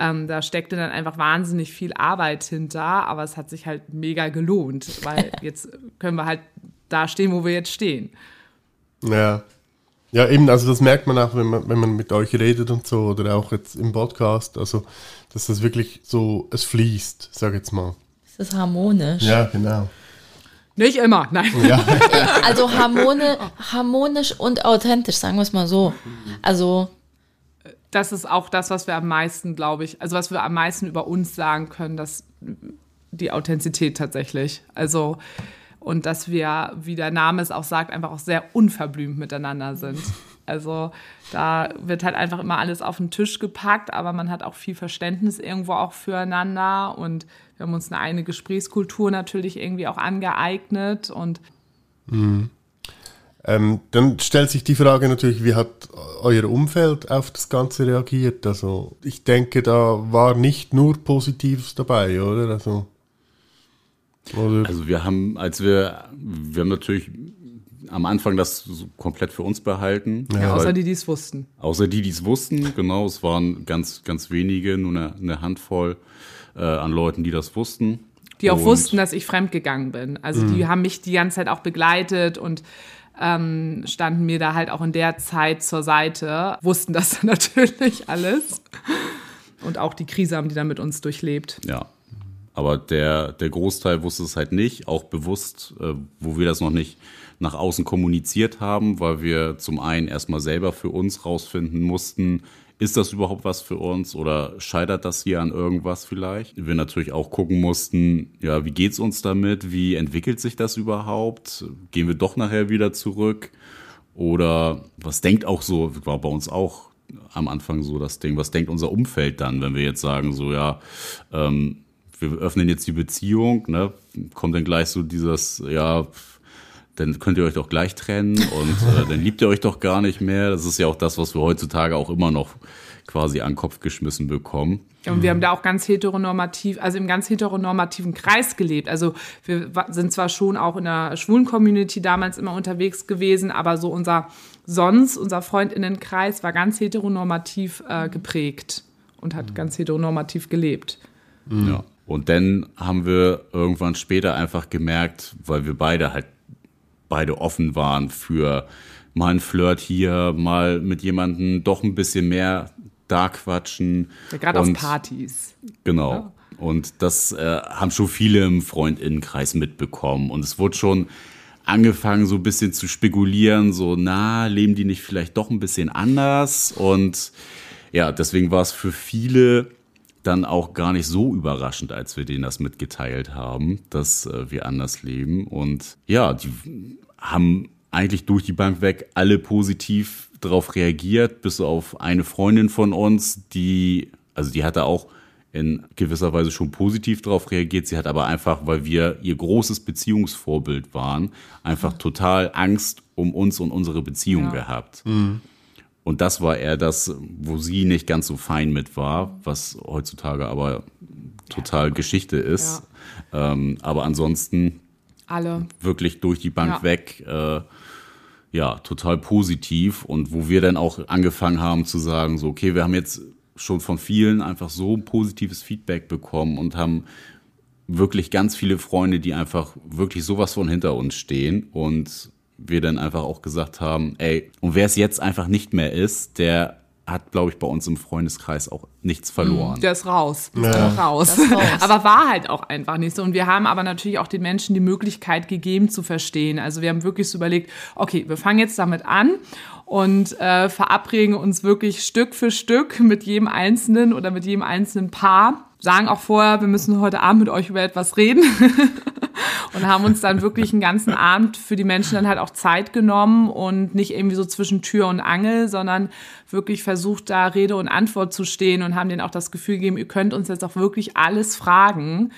ähm, da steckte dann einfach wahnsinnig viel Arbeit hinter, aber es hat sich halt mega gelohnt, weil jetzt können wir halt da stehen, wo wir jetzt stehen. Ja. Ja, eben, also das merkt man auch, wenn man, wenn man mit euch redet und so, oder auch jetzt im Podcast, also, dass das wirklich so, es fließt, sag jetzt mal. Es ist harmonisch. Ja, genau. Nicht immer, nein. Ja. also harmoni harmonisch und authentisch, sagen wir es mal so. Also das ist auch das, was wir am meisten, glaube ich, also was wir am meisten über uns sagen können, dass die Authentizität tatsächlich. Also, und dass wir, wie der Name es auch sagt, einfach auch sehr unverblümt miteinander sind. Also da wird halt einfach immer alles auf den Tisch gepackt, aber man hat auch viel Verständnis irgendwo auch füreinander und wir haben uns eine eigene Gesprächskultur natürlich irgendwie auch angeeignet und mhm. Ähm, dann stellt sich die Frage natürlich, wie hat euer Umfeld auf das Ganze reagiert? Also ich denke, da war nicht nur Positives dabei, oder? Also, oder? also wir haben, als wir, wir haben natürlich am Anfang das komplett für uns behalten. Ja, außer die, die es wussten. Außer die, die es wussten, genau. Es waren ganz, ganz wenige, nur eine, eine Handvoll äh, an Leuten, die das wussten. Die auch und wussten, dass ich fremdgegangen bin. Also die mhm. haben mich die ganze Zeit auch begleitet und ähm, standen mir da halt auch in der Zeit zur Seite, wussten das natürlich alles. Und auch die Krise haben die dann mit uns durchlebt. Ja. Aber der, der Großteil wusste es halt nicht, auch bewusst, äh, wo wir das noch nicht nach außen kommuniziert haben, weil wir zum einen erstmal selber für uns rausfinden mussten, ist das überhaupt was für uns oder scheitert das hier an irgendwas vielleicht? Wir natürlich auch gucken mussten, ja, wie geht's uns damit? Wie entwickelt sich das überhaupt? Gehen wir doch nachher wieder zurück? Oder was denkt auch so, war bei uns auch am Anfang so das Ding, was denkt unser Umfeld dann, wenn wir jetzt sagen, so ja, ähm, wir öffnen jetzt die Beziehung, ne? kommt dann gleich so dieses, ja, dann könnt ihr euch doch gleich trennen und äh, dann liebt ihr euch doch gar nicht mehr. Das ist ja auch das, was wir heutzutage auch immer noch quasi an den Kopf geschmissen bekommen. Und wir haben da auch ganz heteronormativ, also im ganz heteronormativen Kreis gelebt. Also wir sind zwar schon auch in der schwulen Community damals immer unterwegs gewesen, aber so unser sonst, unser Freundinnenkreis war ganz heteronormativ äh, geprägt und hat ganz heteronormativ gelebt. Ja. Und dann haben wir irgendwann später einfach gemerkt, weil wir beide halt beide offen waren für mal ein Flirt hier, mal mit jemandem doch ein bisschen mehr da quatschen. Ja, Gerade auf Partys. Genau. Ja. Und das äh, haben schon viele im Freundinnenkreis mitbekommen. Und es wurde schon angefangen, so ein bisschen zu spekulieren, so, na, leben die nicht vielleicht doch ein bisschen anders? Und ja, deswegen war es für viele dann auch gar nicht so überraschend, als wir denen das mitgeteilt haben, dass äh, wir anders leben. Und ja, die haben eigentlich durch die Bank weg alle positiv darauf reagiert, bis auf eine Freundin von uns, die, also die hatte auch in gewisser Weise schon positiv darauf reagiert. Sie hat aber einfach, weil wir ihr großes Beziehungsvorbild waren, einfach total Angst um uns und unsere Beziehung Ja. gehabt. Und das war eher das, wo sie nicht ganz so fein mit war, was heutzutage aber total Geschichte ist. Ähm, aber ansonsten Alle. wirklich durch die Bank Ja. weg, äh, ja, total positiv. Und wo wir dann auch angefangen haben zu sagen, so, okay, wir haben jetzt schon von vielen einfach so positives Feedback bekommen und haben wirklich ganz viele Freunde, die einfach wirklich sowas von hinter uns stehen und wir dann einfach auch gesagt haben, ey, und wer es jetzt einfach nicht mehr ist, der hat, glaube ich, bei uns im Freundeskreis auch nichts verloren. Der ist raus. Der Ja. ist raus. Der ist raus. aber war halt auch einfach nicht so. Und wir haben aber natürlich auch den Menschen die Möglichkeit gegeben zu verstehen. Also wir haben wirklich so überlegt, okay, wir fangen jetzt damit an und äh, verabreden uns wirklich Stück für Stück mit jedem Einzelnen oder mit jedem einzelnen Paar. Sagen auch vorher, wir müssen heute Abend mit euch über etwas reden. und haben uns dann wirklich einen ganzen Abend für die Menschen dann halt auch Zeit genommen und nicht irgendwie so zwischen Tür und Angel, sondern wirklich versucht, da Rede und Antwort zu stehen und haben denen auch das Gefühl gegeben, ihr könnt uns jetzt auch wirklich alles fragen.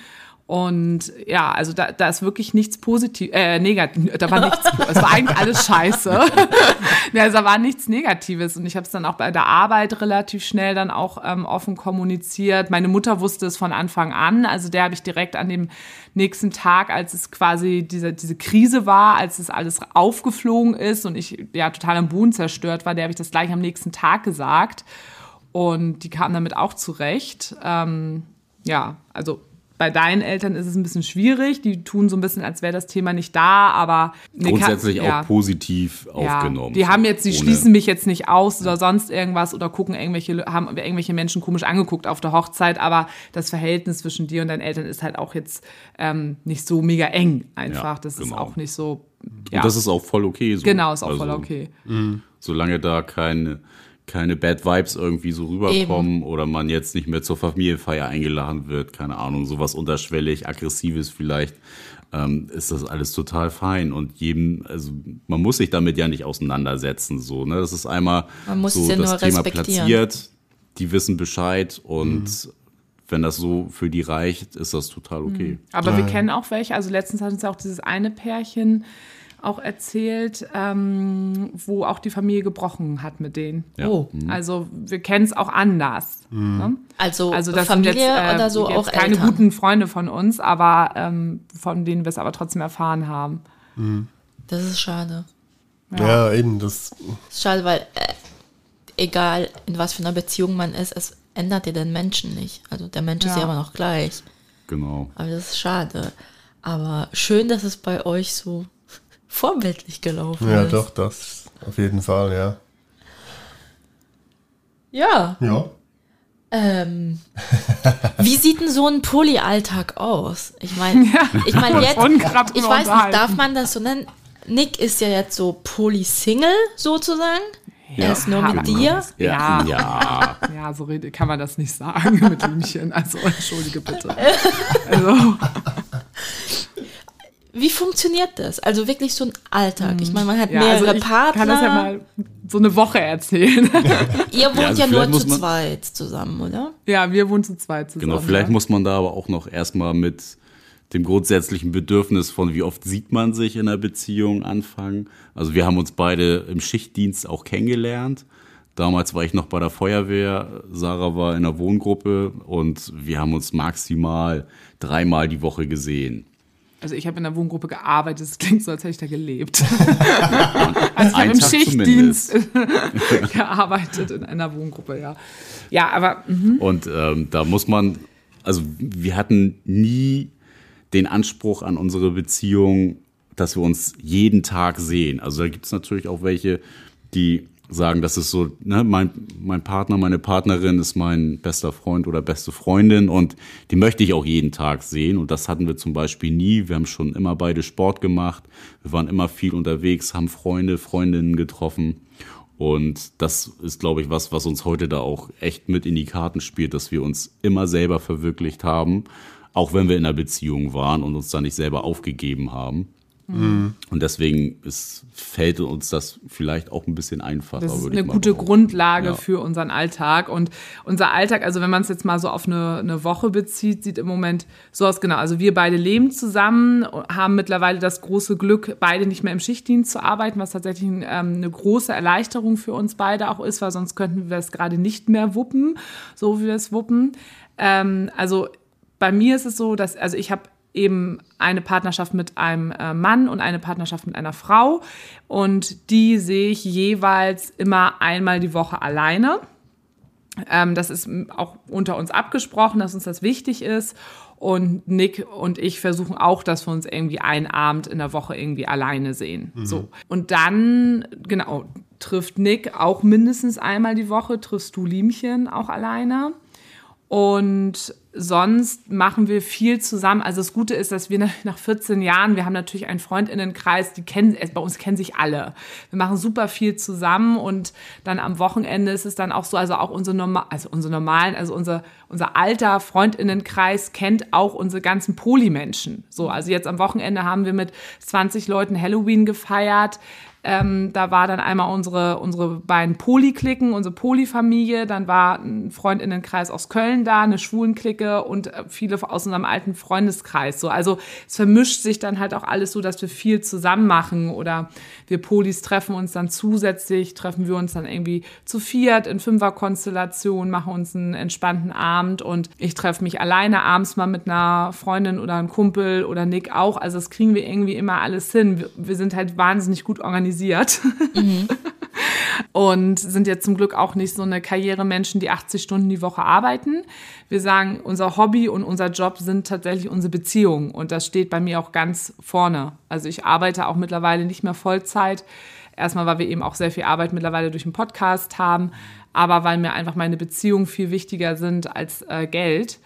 Und ja, also da, da ist wirklich nichts positiv, äh, negativ, da war nichts, es war eigentlich alles scheiße. ja, also da war nichts Negatives und ich habe es dann auch bei der Arbeit relativ schnell dann auch ähm, offen kommuniziert. Meine Mutter wusste es von Anfang an, also der habe ich direkt an dem nächsten Tag, als es quasi diese, diese Krise war, als es alles aufgeflogen ist und ich ja total am Boden zerstört war, der habe ich das gleich am nächsten Tag gesagt und die kam damit auch zurecht. Ähm, ja, also bei deinen Eltern ist es ein bisschen schwierig. Die tun so ein bisschen, als wäre das Thema nicht da, aber Grundsätzlich ja. auch positiv Ja, aufgenommen. die haben jetzt, die schließen mich jetzt nicht aus oder sonst irgendwas oder gucken irgendwelche, haben irgendwelche Menschen komisch angeguckt auf der Hochzeit, aber das Verhältnis zwischen dir und deinen Eltern ist halt auch jetzt ähm, nicht so mega eng einfach. Ja, das ist genau. auch nicht so. Ja, Und das ist auch voll okay so. genau, ist auch Also, voll okay. Solange da keine, keine Bad Vibes irgendwie so rüberkommen oder man jetzt nicht mehr zur Familienfeier eingeladen wird, keine Ahnung, sowas unterschwellig, aggressives vielleicht, ähm, ist das alles total fein. Und jedem, also man muss sich damit ja nicht auseinandersetzen. So, ne? Das ist einmal Man muss so es ja das nur Thema respektieren. platziert, die wissen Bescheid und wenn das so für die reicht, ist das total okay. Aber wir kennen auch welche, also letztens hat uns ja auch dieses eine Pärchen auch erzählt, ähm, wo auch die Familie gebrochen hat mit denen. Ja. Oh. Also wir kennen es auch anders. Ne? Also, Also das sind Familie jetzt, äh, oder so jetzt auch keine Eltern. guten Freunde von uns, aber ähm, von denen wir es aber trotzdem erfahren haben. Das ist schade. Ja, eben, das. Ist schade, weil äh, egal in was für einer Beziehung man ist, es ändert ja den Menschen nicht. Also der Mensch ist Ja. ja immer noch gleich. Genau. Aber das ist schade. Aber schön, dass es bei euch so vorbildlich gelaufen Ja, ist. doch, das auf jeden Fall, ja. Ja. Ja. Ähm, wie sieht denn so ein Polyalltag aus? Ich meine, ich meine jetzt, ich weiß nicht, unterhalten. darf man das so nennen? Nick ist ja jetzt so Poly-Single sozusagen. Er ist nur mit dir. Ja. Ja. Ja, so rede, kann man das nicht sagen mit Blümchen. Also entschuldige bitte. Also, Wie funktioniert das? Also wirklich so ein Alltag. Ich meine, man hat Ja, mehrere also ich Partner. kann das ja mal so eine Woche erzählen. Ihr wohnt also ja, nur zu zweit zusammen, oder? ja, wir wohnen zu zweit zusammen. Genau, vielleicht ja. muss man da aber auch noch erstmal mit dem grundsätzlichen Bedürfnis von, wie oft sieht man sich in einer Beziehung anfangen. Also wir haben uns beide im Schichtdienst auch kennengelernt. Damals war ich noch bei der Feuerwehr, Sarah war in der Wohngruppe und wir haben uns maximal dreimal die Woche gesehen. Also ich habe in der Wohngruppe gearbeitet. Es klingt so, als hätte ich da gelebt. also ich habe im Tag Schichtdienst gearbeitet in einer Wohngruppe, ja. Ja, aber mhm. Und ähm, da muss man, also wir hatten nie den Anspruch an unsere Beziehung, dass wir uns jeden Tag sehen. Also da gibt es natürlich auch welche, die sagen, das ist so, ne, mein, mein Partner, meine Partnerin ist mein bester Freund oder beste Freundin und die möchte ich auch jeden Tag sehen. Und das hatten wir zum Beispiel nie. Wir haben schon immer beide Sport gemacht. Wir waren immer viel unterwegs, haben Freunde, Freundinnen getroffen. Und das ist, glaube ich, was, was uns heute da auch echt mit in die Karten spielt, dass wir uns immer selber verwirklicht haben, auch wenn wir in einer Beziehung waren und uns da nicht selber aufgegeben haben. Und deswegen ist, fällt uns das vielleicht auch ein bisschen einfacher. das ist eine gute behaupten. Grundlage Ja. für unseren Alltag. Und unser Alltag, also wenn man es jetzt mal so auf eine, eine Woche bezieht, sieht im Moment so aus, genau. Also wir beide leben zusammen, haben mittlerweile das große Glück, beide nicht mehr im Schichtdienst zu arbeiten, was tatsächlich ähm, eine große Erleichterung für uns beide auch ist, weil sonst könnten wir es gerade nicht mehr wuppen, so wie wir es wuppen. Ähm, also bei mir ist es so, dass, also ich habe eben eine Partnerschaft mit einem äh, Mann und eine Partnerschaft mit einer Frau und die sehe ich jeweils immer einmal die Woche alleine. Ähm, das ist auch unter uns abgesprochen, dass uns das wichtig ist. Und Nick und ich versuchen auch, dass wir uns irgendwie einen Abend in der Woche irgendwie alleine sehen. So. Und dann, genau, trifft Nick auch mindestens einmal die Woche, triffst du Liemchen auch alleine. Und sonst machen wir viel zusammen. Also das Gute ist, dass wir nach- nach 14 Jahren, wir haben natürlich einen Freundinnenkreis, die kennen, äh, bei uns kennen sich alle. Wir machen super viel zusammen und dann am Wochenende ist es dann auch so, also auch unsere, norma also unsere normalen, also unser, unser alter Freundinnenkreis kennt auch unsere ganzen Polymenschen. So, also jetzt am Wochenende haben wir mit 20 Leuten Halloween gefeiert. Ähm, da war dann einmal unsere, unsere beiden Poly-Klicken, unsere Poly-Familie, dann war ein Freundinnenkreis aus Köln da, eine Schwulenklicke und äh, viele aus unserem alten Freundeskreis. So. Also es vermischt sich dann halt auch alles so, dass wir viel zusammen machen oder wir Polis treffen uns dann zusätzlich, treffen wir uns dann irgendwie zu viert in Fünferkonstellation, machen uns einen entspannten Abend und ich treffe mich alleine abends mal mit einer Freundin oder einem Kumpel oder Nick auch. Also das kriegen wir irgendwie immer alles hin. Wir, wir sind halt wahnsinnig gut organisiert. und sind jetzt zum Glück auch nicht so eine Karrieremenschen, die 80 Stunden die Woche arbeiten. Wir sagen, unser Hobby und unser Job sind tatsächlich unsere Beziehungen und das steht bei mir auch ganz vorne. Also ich arbeite auch mittlerweile nicht mehr Vollzeit. Erstmal, weil wir eben auch sehr viel Arbeit mittlerweile durch den Podcast haben, aber weil mir einfach meine Beziehungen viel wichtiger sind als äh, Geld.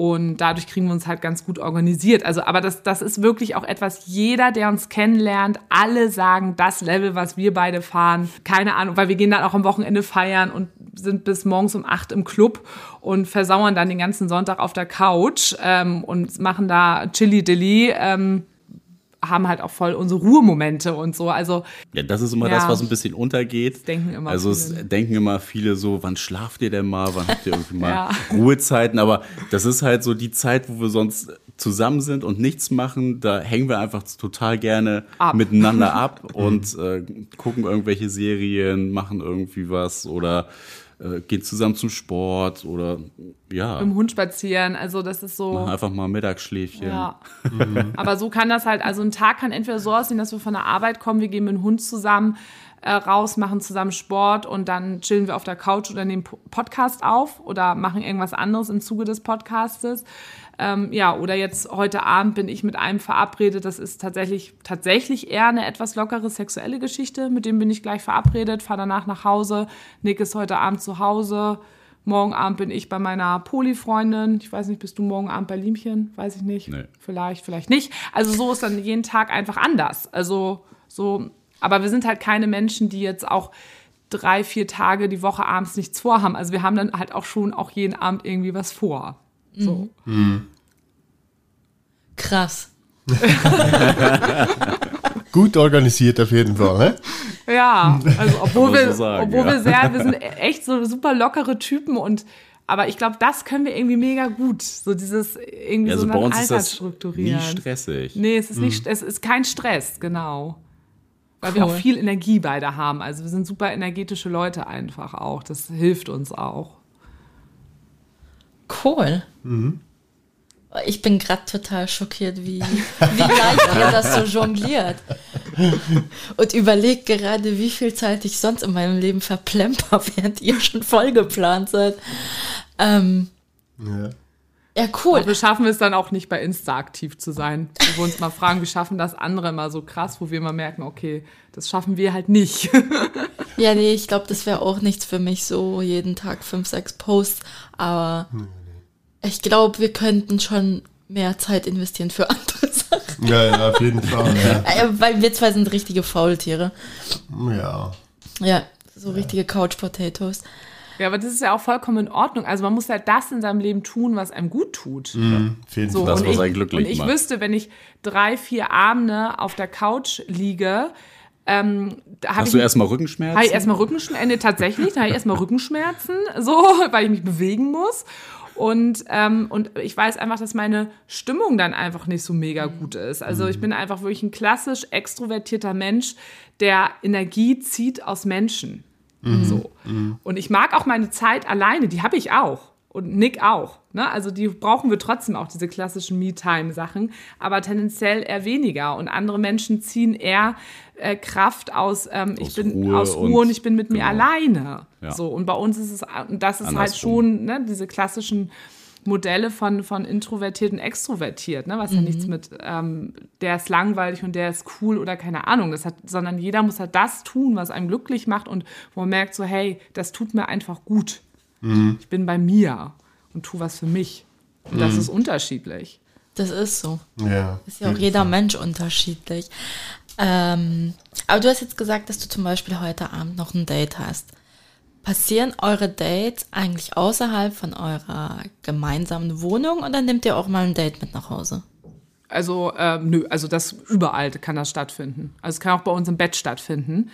Und dadurch kriegen wir uns halt ganz gut organisiert. Also, aber das, das ist wirklich auch etwas, jeder, der uns kennenlernt, alle sagen, das Level, was wir beide fahren, keine Ahnung, weil wir gehen dann auch am Wochenende feiern und sind bis morgens um acht im Club und versauern dann den ganzen Sonntag auf der Couch ähm, und machen da Chili-Dilly. Ähm, haben halt auch voll unsere Ruhemomente und so. Also Ja, das ist immer Ja. das, was ein bisschen untergeht. denken immer also es viele. denken immer viele so, wann schlaft ihr denn mal, wann habt ihr irgendwie mal Ja. Ruhezeiten, aber das ist halt so die Zeit, wo wir sonst zusammen sind und nichts machen, da hängen wir einfach total gerne Ab. miteinander ab und äh, gucken irgendwelche Serien, machen irgendwie was oder äh, gehen zusammen zum Sport oder ja, mit dem Hund spazieren. Also das ist so. machen einfach mal Mittagsschläfchen. Ja. Aber so kann das halt, also ein Tag kann entweder so aussehen, dass wir von der Arbeit kommen, wir gehen mit dem Hund zusammen äh, raus, machen zusammen Sport und dann chillen wir auf der Couch oder nehmen Po- Podcast auf oder machen irgendwas anderes im Zuge des Podcastes. Ähm, ja, oder jetzt heute Abend bin ich mit einem verabredet. Das ist tatsächlich, tatsächlich eher eine etwas lockere sexuelle Geschichte. Mit dem bin ich gleich verabredet, fahre danach nach Hause. Nick ist heute Abend zu Hause. Morgen Abend bin ich bei meiner Poli-Freundin. Ich weiß nicht, bist du morgen Abend bei Liemchen? Weiß ich nicht. Nee. Vielleicht, vielleicht nicht. Also so ist dann jeden Tag einfach anders. Also so, aber wir sind halt keine Menschen, die jetzt auch drei, vier Tage die Woche abends nichts vorhaben. Also wir haben dann halt auch schon auch jeden Abend irgendwie was vor. So. Krass. Gut organisiert auf jeden Fall, ne? Ja, also obwohl man so wir, sagen, obwohl ja. wir sehr, wir sind echt so super lockere Typen und aber ich glaube, das können wir irgendwie mega gut. So dieses irgendwie Also so bei uns ist das nie strukturieren. stressig. Nee, es ist nicht, es ist kein Stress, genau. Weil wir Cool. auch viel Energie beide haben. Also wir sind super energetische Leute einfach auch. Das hilft uns auch. Cool. Ich bin gerade total schockiert, wie, wie leicht ihr das so jongliert. Und überlegt gerade, wie viel Zeit ich sonst in meinem Leben verplemper, während ihr schon voll geplant seid. Ähm, Ja. ja, cool. Und wir schaffen es dann auch nicht bei Insta aktiv zu sein. Wo wir uns mal fragen, wie schaffen das andere immer so krass, wo wir immer merken, okay, das schaffen wir halt nicht. Ja, nee, ich glaube, das wäre auch nichts für mich, so jeden Tag fünf, sechs Posts. Aber ich glaube, wir könnten schon mehr Zeit investieren für andere Sachen. Ja, ja, auf jeden Fall. Ja. Äh, Weil wir zwei sind richtige Faultiere. ja. Ja, so richtige Couch-Potatoes. Ja, aber das ist ja auch vollkommen in Ordnung. Also man muss ja das in seinem Leben tun, was einem gut tut. Auf jeden So, Fall. Das, was ich, einen glücklich Und ich macht. wüsste, wenn ich drei, vier Abende auf der Couch liege, ähm, da habe Hast ich du erstmal Rückenschmerzen? habe ich erstmal Rückenschmerzen, nee, tatsächlich, da habe ich erstmal Rückenschmerzen, so, weil ich mich bewegen muss. Und, ähm, und ich weiß einfach, dass meine Stimmung dann einfach nicht so mega gut ist. Also ich bin einfach wirklich ein klassisch extrovertierter Mensch, der Energie zieht aus Menschen. So. Und ich mag auch meine Zeit alleine, die habe ich auch. Und Nick auch. Ne? Also die brauchen wir trotzdem auch, diese klassischen Me-Time-Sachen, aber tendenziell eher weniger. Und andere Menschen ziehen eher äh, Kraft aus, ähm, ich Aus bin Ruhe aus Ruhe und- und, ich bin mit mir genau. alleine. Ja. So, und bei uns ist es, und das ist halt Andersrum. schon ne, diese klassischen Modelle von, von introvertiert und extrovertiert, ne? was ja nichts mit, ähm, der ist langweilig und der ist cool oder keine Ahnung, das hat, sondern jeder muss halt das tun, was einem glücklich macht und wo man merkt so, hey, das tut mir einfach gut. Ich bin bei mir und tu was für mich. Und das ist unterschiedlich. Das ist so. Ja. Ist ja auch jeder Mensch unterschiedlich. Ähm, aber du hast jetzt gesagt, dass du zum Beispiel heute Abend noch ein Date hast. Passieren eure Dates eigentlich außerhalb von eurer gemeinsamen Wohnung oder nehmt ihr auch mal ein Date mit nach Hause? Also, ähm, nö, also das überall kann das stattfinden. Also es kann auch bei uns im Bett stattfinden.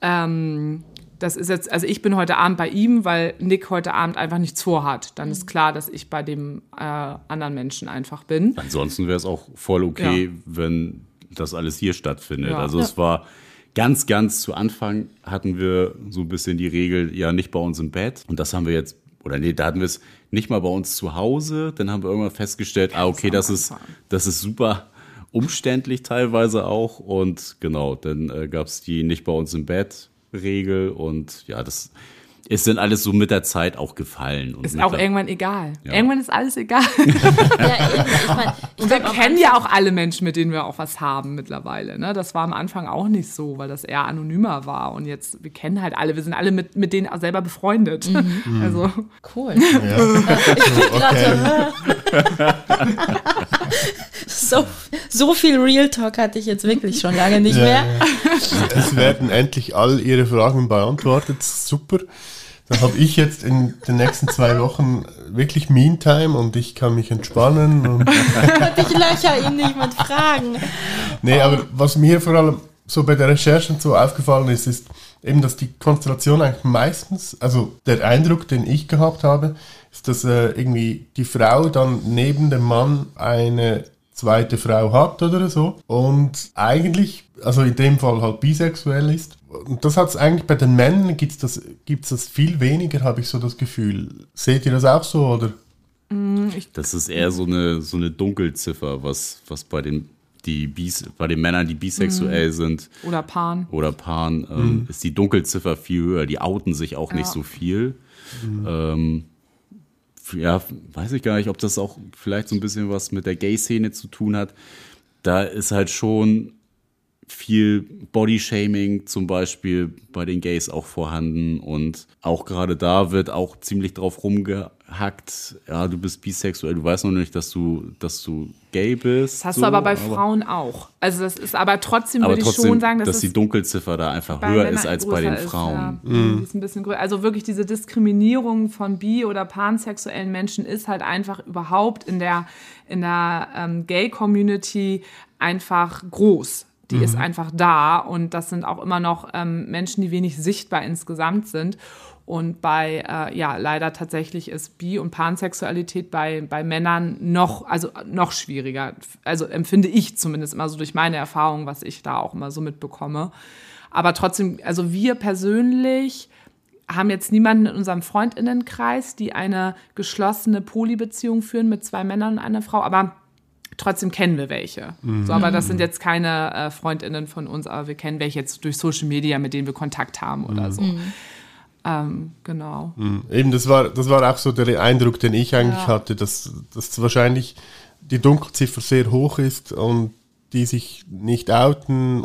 Ähm, das ist jetzt, also ich bin heute Abend bei ihm, weil Nick heute Abend einfach nichts vorhat. Dann ist klar, dass ich bei dem äh, anderen Menschen einfach bin. Ansonsten wäre es auch voll okay, Ja. wenn das alles hier stattfindet. Ja. Also es war ganz, ganz zu Anfang hatten wir so ein bisschen die Regel, ja, nicht bei uns im Bett. Und das haben wir jetzt, oder nee, da hatten wir es nicht mal bei uns zu Hause. Dann haben wir irgendwann festgestellt, ah, okay, das ist, das ist super umständlich teilweise auch. Und genau, dann äh, gab es die nicht bei uns im Bett Regel. Und ja, das ist dann alles so mit der Zeit auch gefallen. Und Ist auch irgendwann egal. Ja. Irgendwann ist alles egal. Ja. Ich meine, ich Wir kennen ja auch alle Menschen, mit denen wir auch was haben mittlerweile. Ne? Das war am Anfang auch nicht so, weil das eher anonymer war. Und jetzt, wir kennen halt alle, wir sind alle mit, mit denen auch selber befreundet. Also, Cool. Ja. Ich bin gerade so, so viel Real Talk hatte ich jetzt wirklich schon lange nicht Ja, mehr. ja. Es werden endlich all Ihre Fragen beantwortet. Super. Dann habe ich jetzt in den nächsten zwei Wochen wirklich Meantime und ich kann mich entspannen. Und Und ich löcher ihn nicht mit Fragen. nee, aber was mir vor allem so bei der Recherche und so aufgefallen ist, ist eben, dass die Konstellation eigentlich meistens, also der Eindruck, den ich gehabt habe, ist, dass äh, irgendwie die Frau dann neben dem Mann eine zweite Frau hat oder so und eigentlich, also in dem Fall halt bisexuell ist. Und das hat es eigentlich bei den Männern gibt's das, gibt's das viel weniger, habe ich so das Gefühl. Seht ihr das auch so oder? Das ist eher so eine, so eine Dunkelziffer, was, was bei den, die Bis, bei den Männern, die bisexuell sind oder Pan. oder Paaren, ähm, ist die Dunkelziffer viel höher. Die outen sich auch nicht Ja. so viel. Ähm, f- ja, weiß ich gar nicht, ob das auch vielleicht so ein bisschen was mit der Gay-Szene zu tun hat. Da ist halt schon viel Bodyshaming zum Beispiel bei den Gays auch vorhanden und auch gerade da wird auch ziemlich drauf rumgehackt, ja, du bist bisexuell, du weißt noch nicht, dass du, dass du gay bist. Das hast so, du aber bei Frauen auch. Also das ist aber trotzdem aber würde ich trotzdem, schon sagen, dass, dass die Dunkelziffer da einfach höher ist als bei den ist, Frauen. Ja. Die ist ein bisschen größer. Also wirklich diese Diskriminierung von bi- oder pansexuellen Menschen ist halt einfach überhaupt in der, in der ähm, Gay-Community einfach groß. Die ist einfach da und das sind auch immer noch ähm, Menschen, die wenig sichtbar insgesamt sind. Und bei, äh, ja, leider tatsächlich ist Bi- und Pansexualität bei, bei Männern noch, also noch schwieriger. Also empfinde ich zumindest immer so durch meine Erfahrung, was ich da auch immer so mitbekomme. Aber trotzdem, also wir persönlich haben jetzt niemanden in unserem Freundinnenkreis, die eine geschlossene Polybeziehung führen mit zwei Männern und einer Frau, aber trotzdem kennen wir welche. So, aber das sind jetzt keine äh, Freundinnen von uns, aber wir kennen welche jetzt durch Social Media, mit denen wir Kontakt haben oder so. Ähm, genau. Eben, das war, das war auch so der Eindruck, den ich eigentlich hatte, dass, dass wahrscheinlich die Dunkelziffer sehr hoch ist und die sich nicht outen.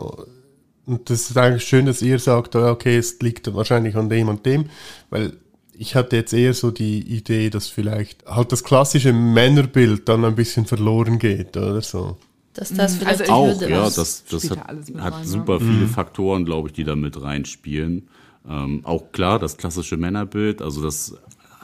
Und das ist eigentlich schön, dass ihr sagt, okay, es liegt wahrscheinlich an dem und dem, weil ich hatte jetzt eher so die Idee, dass vielleicht halt das klassische Männerbild dann ein bisschen verloren geht oder so. Dass das vielleicht Also Auch, ja, das, das hat, hat ne? super viele Faktoren, glaube ich, die da mit reinspielen. Ähm, auch klar, das klassische Männerbild, also das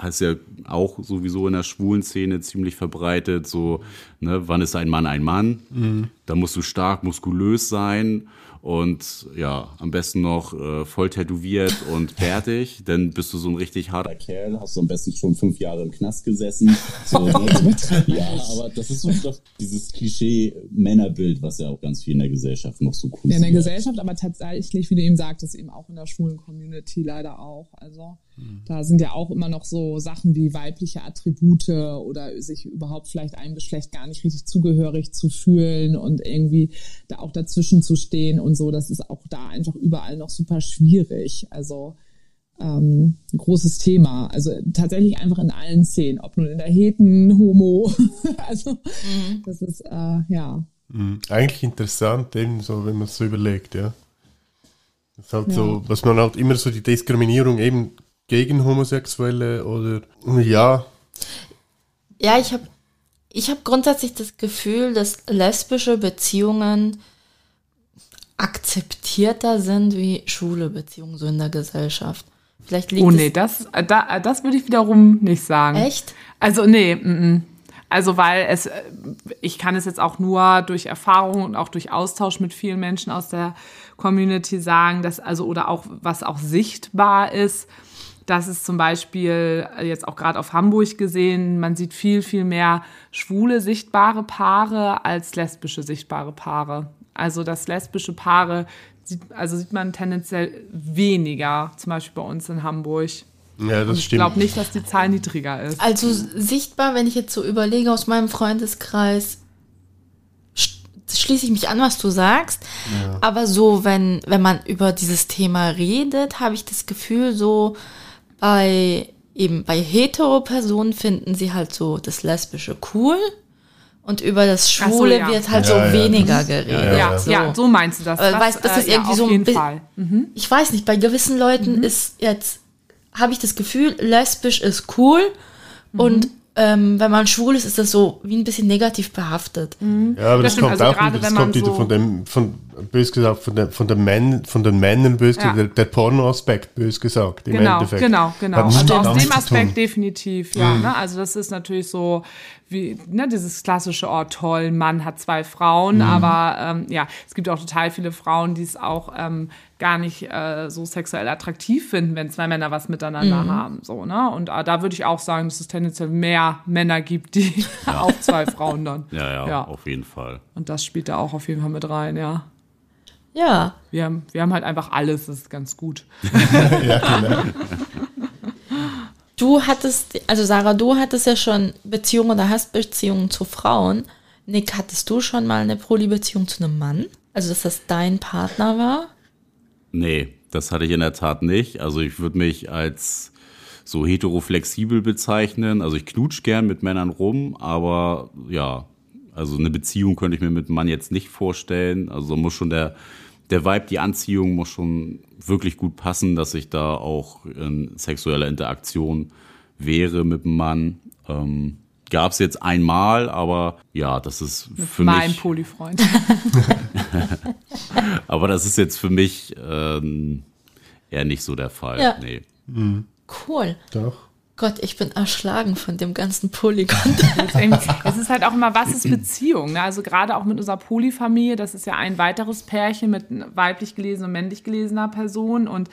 heißt ja auch sowieso in der schwulen Szene ziemlich verbreitet, so, ne, wann ist ein Mann ein Mann? Da musst du stark muskulös sein und ja, am besten noch äh, voll tätowiert und bärtig, dann bist du so ein richtig harter Kerl, hast du am besten schon fünf Jahre im Knast gesessen. So, ne? ja, aber das ist so doch dieses Klischee-Männerbild, was ja auch ganz viel in der Gesellschaft noch so cool Ja, in der ist. Gesellschaft, aber tatsächlich, wie du eben sagtest, eben auch in der schwulen Community leider auch. Also da sind ja auch immer noch so Sachen wie weibliche Attribute oder sich überhaupt vielleicht einem Geschlecht gar nicht richtig zugehörig zu fühlen und irgendwie da auch dazwischen zu stehen und so. Das ist auch da einfach überall noch super schwierig. Also ähm, ein großes Thema. Also tatsächlich einfach in allen Szenen, ob nun in der Heten, Homo. also das ist äh, ja Eigentlich interessant, eben so, wenn man es so überlegt, ja. Das ist halt so, was man halt immer so die Diskriminierung eben gegen Homosexuelle oder ja, Ja, ich habe ich hab grundsätzlich das Gefühl, dass lesbische Beziehungen akzeptierter sind wie schwule Beziehungen so in der Gesellschaft. Vielleicht liegt Oh nee, das, äh, da, äh, das würde ich wiederum nicht sagen. echt. Also nee, mm, mm. also weil es, äh, ich kann es jetzt auch nur durch Erfahrung und auch durch Austausch mit vielen Menschen aus der Community sagen, dass also oder auch was auch sichtbar ist, dass es zum Beispiel äh, jetzt auch gerade auf Hamburg gesehen, man sieht viel viel mehr schwule sichtbare Paare als lesbische sichtbare Paare. Also dass lesbische Paare sieht, also sieht man tendenziell weniger, zum Beispiel bei uns in Hamburg. ja, das Und ich stimmt. glaube nicht, dass die Zahl niedriger ist. Also sichtbar, wenn ich jetzt so überlege aus meinem Freundeskreis, sch- schließe ich mich an, was du sagst. Aber so, wenn, wenn man über dieses Thema redet, habe ich das Gefühl, so bei eben bei Hetero-Personen finden sie halt so das Lesbische cool. Und über das Ach so, Schwule ja. wird halt Ja, so ja. weniger geredet. Ja, so. ja, so meinst du das. Aber weißt, das ist äh, irgendwie ja, so ein jeden bi- Fall. Ich weiß nicht, bei gewissen Leuten ist jetzt, habe ich das Gefühl, lesbisch ist cool und ähm, wenn man schwul ist, ist das so wie ein bisschen negativ behaftet. Ja, aber das, Das kommt also auch gerade wieder, das wenn man kommt wieder so- von dem, von, bös gesagt, von, der, von, der Männ, von den Männern, bös Ja. gesagt, der, der Porno-Aspekt, bös gesagt, im Genau, Endeffekt. genau, genau. Also aus dem Aspekt definitiv, ja. Ne? Also das ist natürlich so wie ne, dieses klassische, oh toll, Mann hat zwei Frauen, aber ähm, ja, es gibt auch total viele Frauen, die es auch ähm, gar nicht äh, so sexuell attraktiv finden, wenn zwei Männer was miteinander haben. So, ne? Und äh, da würde ich auch sagen, dass es tendenziell mehr Männer gibt, die auch zwei Frauen dann. Ja, ja, Ja. auf jeden Fall. Und das spielt da auch auf jeden Fall mit rein, ja. Ja. Wir haben, wir haben halt einfach alles, das ist ganz gut. Ja, genau. Du hattest, also Sarah, du hattest ja schon Beziehungen oder hast Beziehungen zu Frauen. Nick, hattest du schon mal eine Polybeziehung zu einem Mann? Also, dass das dein Partner war? Nee, das hatte ich in der Tat nicht. Also ich würde mich als so heteroflexibel bezeichnen. Also ich knutsch gern mit Männern rum, aber ja, also eine Beziehung könnte ich mir mit einem Mann jetzt nicht vorstellen. Also muss schon der, der Vibe, die Anziehung muss schon wirklich gut passen, dass ich da auch in sexueller Interaktion wäre mit dem Mann. Ähm, Gab es jetzt einmal, aber ja, das ist für mein mich. Polyfreund. Aber das ist jetzt für mich ähm, eher nicht so der Fall. Ja. Nee. Cool. Doch. Gott, ich bin erschlagen von dem ganzen Polygon. Es ist halt auch immer, was ist Beziehung? Ne? Also gerade auch mit unserer Polyfamilie, das ist ja ein weiteres Pärchen mit weiblich gelesener und männlich gelesener Person und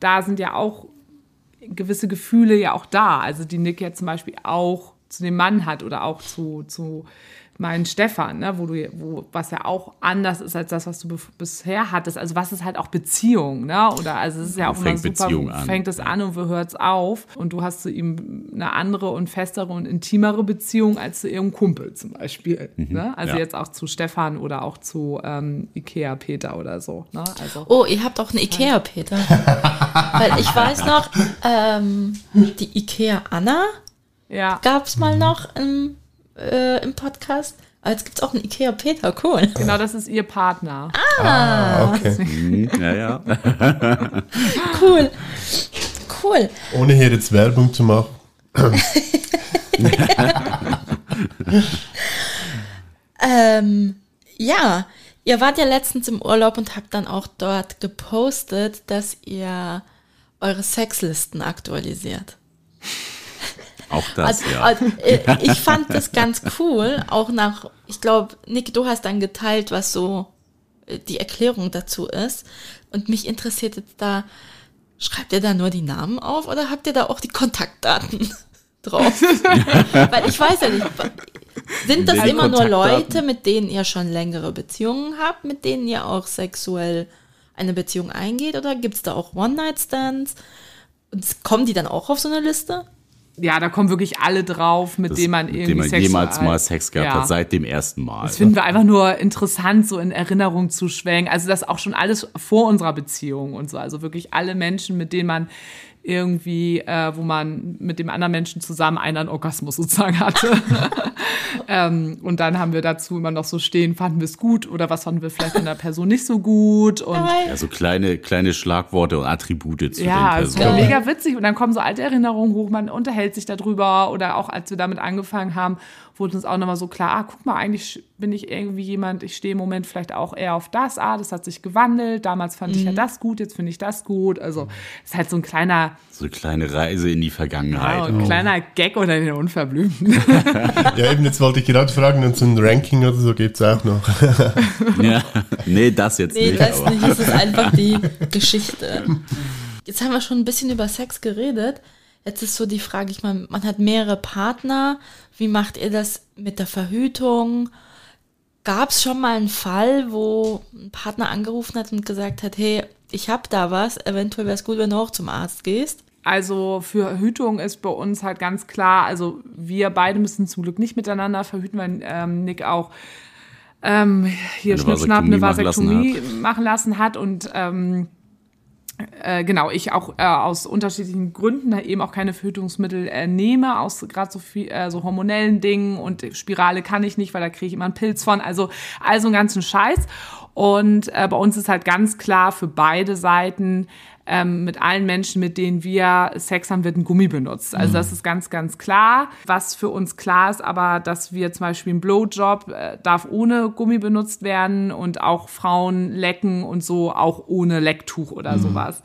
da sind ja auch gewisse Gefühle ja auch da. Also die Nick ja zum Beispiel auch zu dem Mann hat oder auch zu, zu meinen Stefan, ne? wo du, wo, was ja auch anders ist als das, was du bisher hattest. Also was ist halt auch Beziehung, ne? Oder also es ist ja auch fängt super, Beziehung an? fängt es an und wo hört es auf? Und du hast zu ihm eine andere und festere und intimere Beziehung als zu ihrem Kumpel zum Beispiel. Ne? Also ja. jetzt auch zu Stefan oder auch zu ähm, Ikea Peter oder so. Ne? Also Oh, ihr habt auch eine Ikea, Peter. Weil ich weiß noch, ähm, die Ikea Anna ja. gab es mal noch im, äh, im Podcast. Aber jetzt gibt es auch einen Ikea Peter, cool. Genau, das ist ihr Partner. Ah, okay. Mhm, ja, ja. Cool. Cool. Ohne hier jetzt Werbung zu machen. Ähm, ja, ihr wart ja letztens im Urlaub und habt dann auch dort gepostet, dass ihr eure Sexlisten aktualisiert. Auch das, Also, ja. also, äh, ich fand das ganz cool, auch nach, ich glaube, Nick, du hast dann geteilt, was so äh, die Erklärung dazu ist. Und mich interessiert jetzt da, schreibt ihr da nur die Namen auf oder habt ihr da auch die Kontaktdaten drauf? Weil ich weiß ja nicht, sind das immer nur? Leute, mit denen ihr schon längere Beziehungen habt, mit denen ihr auch sexuell eine Beziehung eingeht oder gibt es da auch One-Night-Stands? Und kommen die dann auch auf so eine Liste? Ja, da kommen wirklich alle drauf, mit Das- denen man mit irgendwie dem man jemals mal Sex gehabt Ja. hat, seit dem ersten Mal. Das finden wir einfach nur interessant, so in Erinnerung zu schwelgen. Also das auch schon alles vor unserer Beziehung und so. Also wirklich alle Menschen, mit denen man irgendwie, äh, wo man mit dem anderen Menschen zusammen einen Orgasmus sozusagen hatte. ähm, und dann haben wir dazu immer noch so stehen, fanden wir es gut oder was fanden wir vielleicht in der Person nicht so gut. Und ja, so kleine, kleine Schlagworte und Attribute zu ja, den es Personen. war mega witzig. Und dann kommen so alte Erinnerungen hoch, man unterhält sich darüber. Oder auch als wir damit angefangen haben, wurde uns auch nochmal so klar, ah, guck mal, eigentlich bin ich irgendwie jemand, ich stehe im Moment vielleicht auch eher auf das, ah, das hat sich gewandelt. Damals fand ich ja das gut, jetzt finde ich das gut. Also es ist halt so ein kleiner, So eine kleine Reise in die Vergangenheit. ja, ein kleiner Gag oder den Unverblümten. Ja, eben, jetzt wollte ich gerade fragen, und so ein Ranking oder so gibt es auch noch. Ja. Nee, das jetzt Nee, nicht. das aber. nicht. Es ist einfach die Geschichte. Jetzt haben wir schon ein bisschen über Sex geredet. Jetzt ist so die Frage, ich meine, man hat mehrere Partner. Wie macht ihr das mit der Verhütung? Gab es schon mal einen Fall, wo ein Partner angerufen hat und gesagt hat, hey, ich hab da was, eventuell wäre es gut, wenn du auch zum Arzt gehst? Also für Verhütung ist bei uns halt ganz klar, also wir beide müssen zum Glück nicht miteinander verhüten, weil ähm, Nick auch ähm, hier Schnippschnapp eine Vasektomie machen Vasektomie machen lassen hat und ähm, äh, genau, ich auch äh, aus unterschiedlichen Gründen da eben auch keine Verhütungsmittel äh, nehme, aus gerade so viel, äh, so hormonellen Dingen und Spirale kann ich nicht, weil da kriege ich immer einen Pilz von. Also, also einen ganzen Scheiß. Und äh, bei uns ist halt ganz klar für beide Seiten, ähm, mit allen Menschen, mit denen wir Sex haben, wird ein Gummi benutzt. Also das ist ganz, ganz klar. Was für uns klar ist, aber dass wir zum Beispiel ein Blowjob äh, darf ohne Gummi benutzt werden und auch Frauen lecken und so auch ohne Lecktuch oder sowas.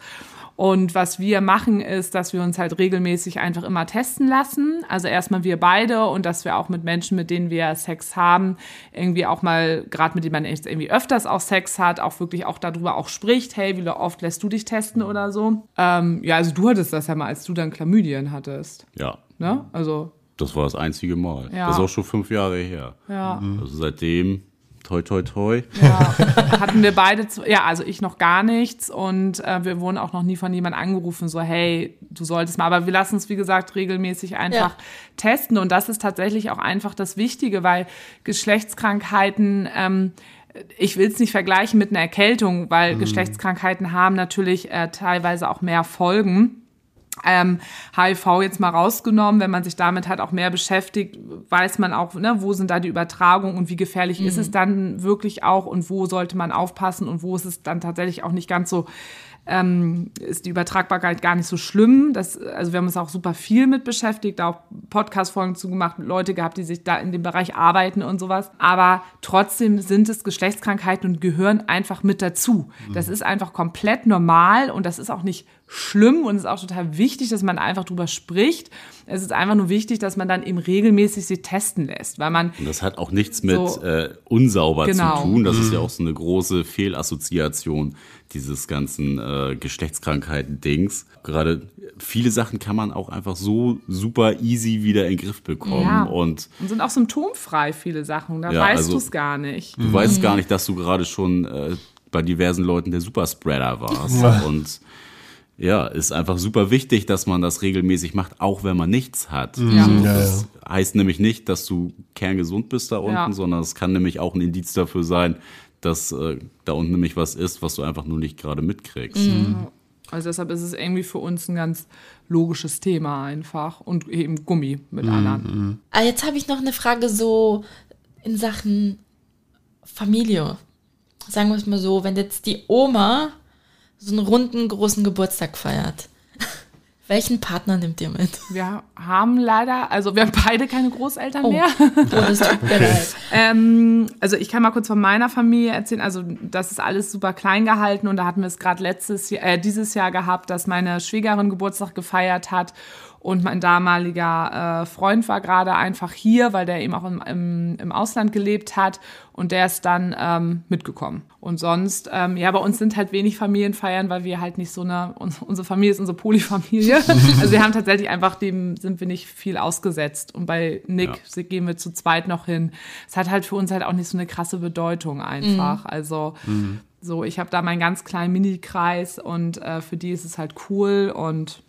Und was wir machen, ist, dass wir uns halt regelmäßig einfach immer testen lassen. Also erstmal wir beide und dass wir auch mit Menschen, mit denen wir Sex haben, irgendwie auch mal, gerade mit denen man jetzt irgendwie öfters auch Sex hat, auch wirklich auch darüber auch spricht, hey, wie oft lässt du dich testen oder so. Ähm, ja, also du hattest das ja mal, als du dann Chlamydien hattest. Ja, Ne? Also, das war das einzige Mal. Ja. Das ist auch schon fünf Jahre her. ja. Also seitdem, toi, toi, toi. Ja, hatten wir beide, ja, also ich noch gar nichts und äh, wir wurden auch noch nie von jemandem angerufen, so hey, du solltest mal, aber wir lassen es, wie gesagt, regelmäßig einfach Ja. testen und das ist tatsächlich auch einfach das Wichtige, weil Geschlechtskrankheiten, ähm, ich will es nicht vergleichen mit einer Erkältung, weil Geschlechtskrankheiten haben natürlich äh, teilweise auch mehr Folgen. Ähm, HIV jetzt mal rausgenommen, wenn man sich damit halt auch mehr beschäftigt, weiß man auch, ne, wo sind da die Übertragungen und wie gefährlich mhm. ist es dann wirklich auch und wo sollte man aufpassen und wo ist es dann tatsächlich auch nicht ganz so ähm, ist die Übertragbarkeit gar nicht so schlimm. Das, also wir haben uns auch super viel mit beschäftigt, auch Podcast-Folgen zugemacht, Leute gehabt, die sich da in dem Bereich arbeiten und sowas. Aber trotzdem sind es Geschlechtskrankheiten und gehören einfach mit dazu. Das ist einfach komplett normal und das ist auch nicht schlimm und es ist auch total wichtig, dass man einfach drüber spricht. Es ist einfach nur wichtig, dass man dann eben regelmäßig sie testen lässt, weil man. Und das hat auch nichts mit so, äh, unsauber genau. zu tun. Das mhm. ist ja auch so eine große Fehlassoziation dieses ganzen äh, Geschlechtskrankheiten-Dings. Gerade viele Sachen kann man auch einfach so super easy wieder in den Griff bekommen. Ja. Und, und sind auch symptomfrei, viele Sachen. Da ja, weißt also, du es gar nicht. Du mhm. weißt gar nicht, dass du gerade schon äh, bei diversen Leuten der Superspreader warst. Ja. Und ja, ist einfach super wichtig, dass man das regelmäßig macht, auch wenn man nichts hat. Mhm. Ja. Also, das heißt nämlich nicht, dass du kerngesund bist da unten, ja. sondern es kann nämlich auch ein Indiz dafür sein, dass äh, da unten nämlich was ist, was du einfach nur nicht gerade mitkriegst. Mhm. Also deshalb ist es irgendwie für uns ein ganz logisches Thema einfach und eben Gummi mit mhm. anderen. Ah, jetzt habe ich noch eine Frage so in Sachen Familie. Sagen wir es mal so, wenn jetzt die Oma so einen runden, großen Geburtstag feiert. Welchen Partner nimmt ihr mit? Wir haben leider, also wir haben beide keine Großeltern oh. mehr. Oh, das tut mir leid. ähm, also ich kann mal kurz von meiner Familie erzählen. Also das ist alles super klein gehalten und da hatten wir es gerade letztes Jahr, äh, dieses Jahr gehabt, dass meine Schwiegerin Geburtstag gefeiert hat und mein damaliger äh, Freund war gerade einfach hier, weil der eben auch im, im, im Ausland gelebt hat. Und der ist dann ähm, mitgekommen. Und sonst, ähm, ja, bei uns sind halt wenig Familienfeiern, weil wir halt nicht so eine, unsere Familie ist unsere Polyfamilie. also wir haben tatsächlich einfach, dem sind wir nicht viel ausgesetzt. Und bei Nick ja. gehen wir zu zweit noch hin. Es hat halt für uns halt auch nicht so eine krasse Bedeutung einfach. Mhm. Also mhm. so, ich habe da meinen ganz kleinen Mini-Kreis und äh, für die ist es halt cool und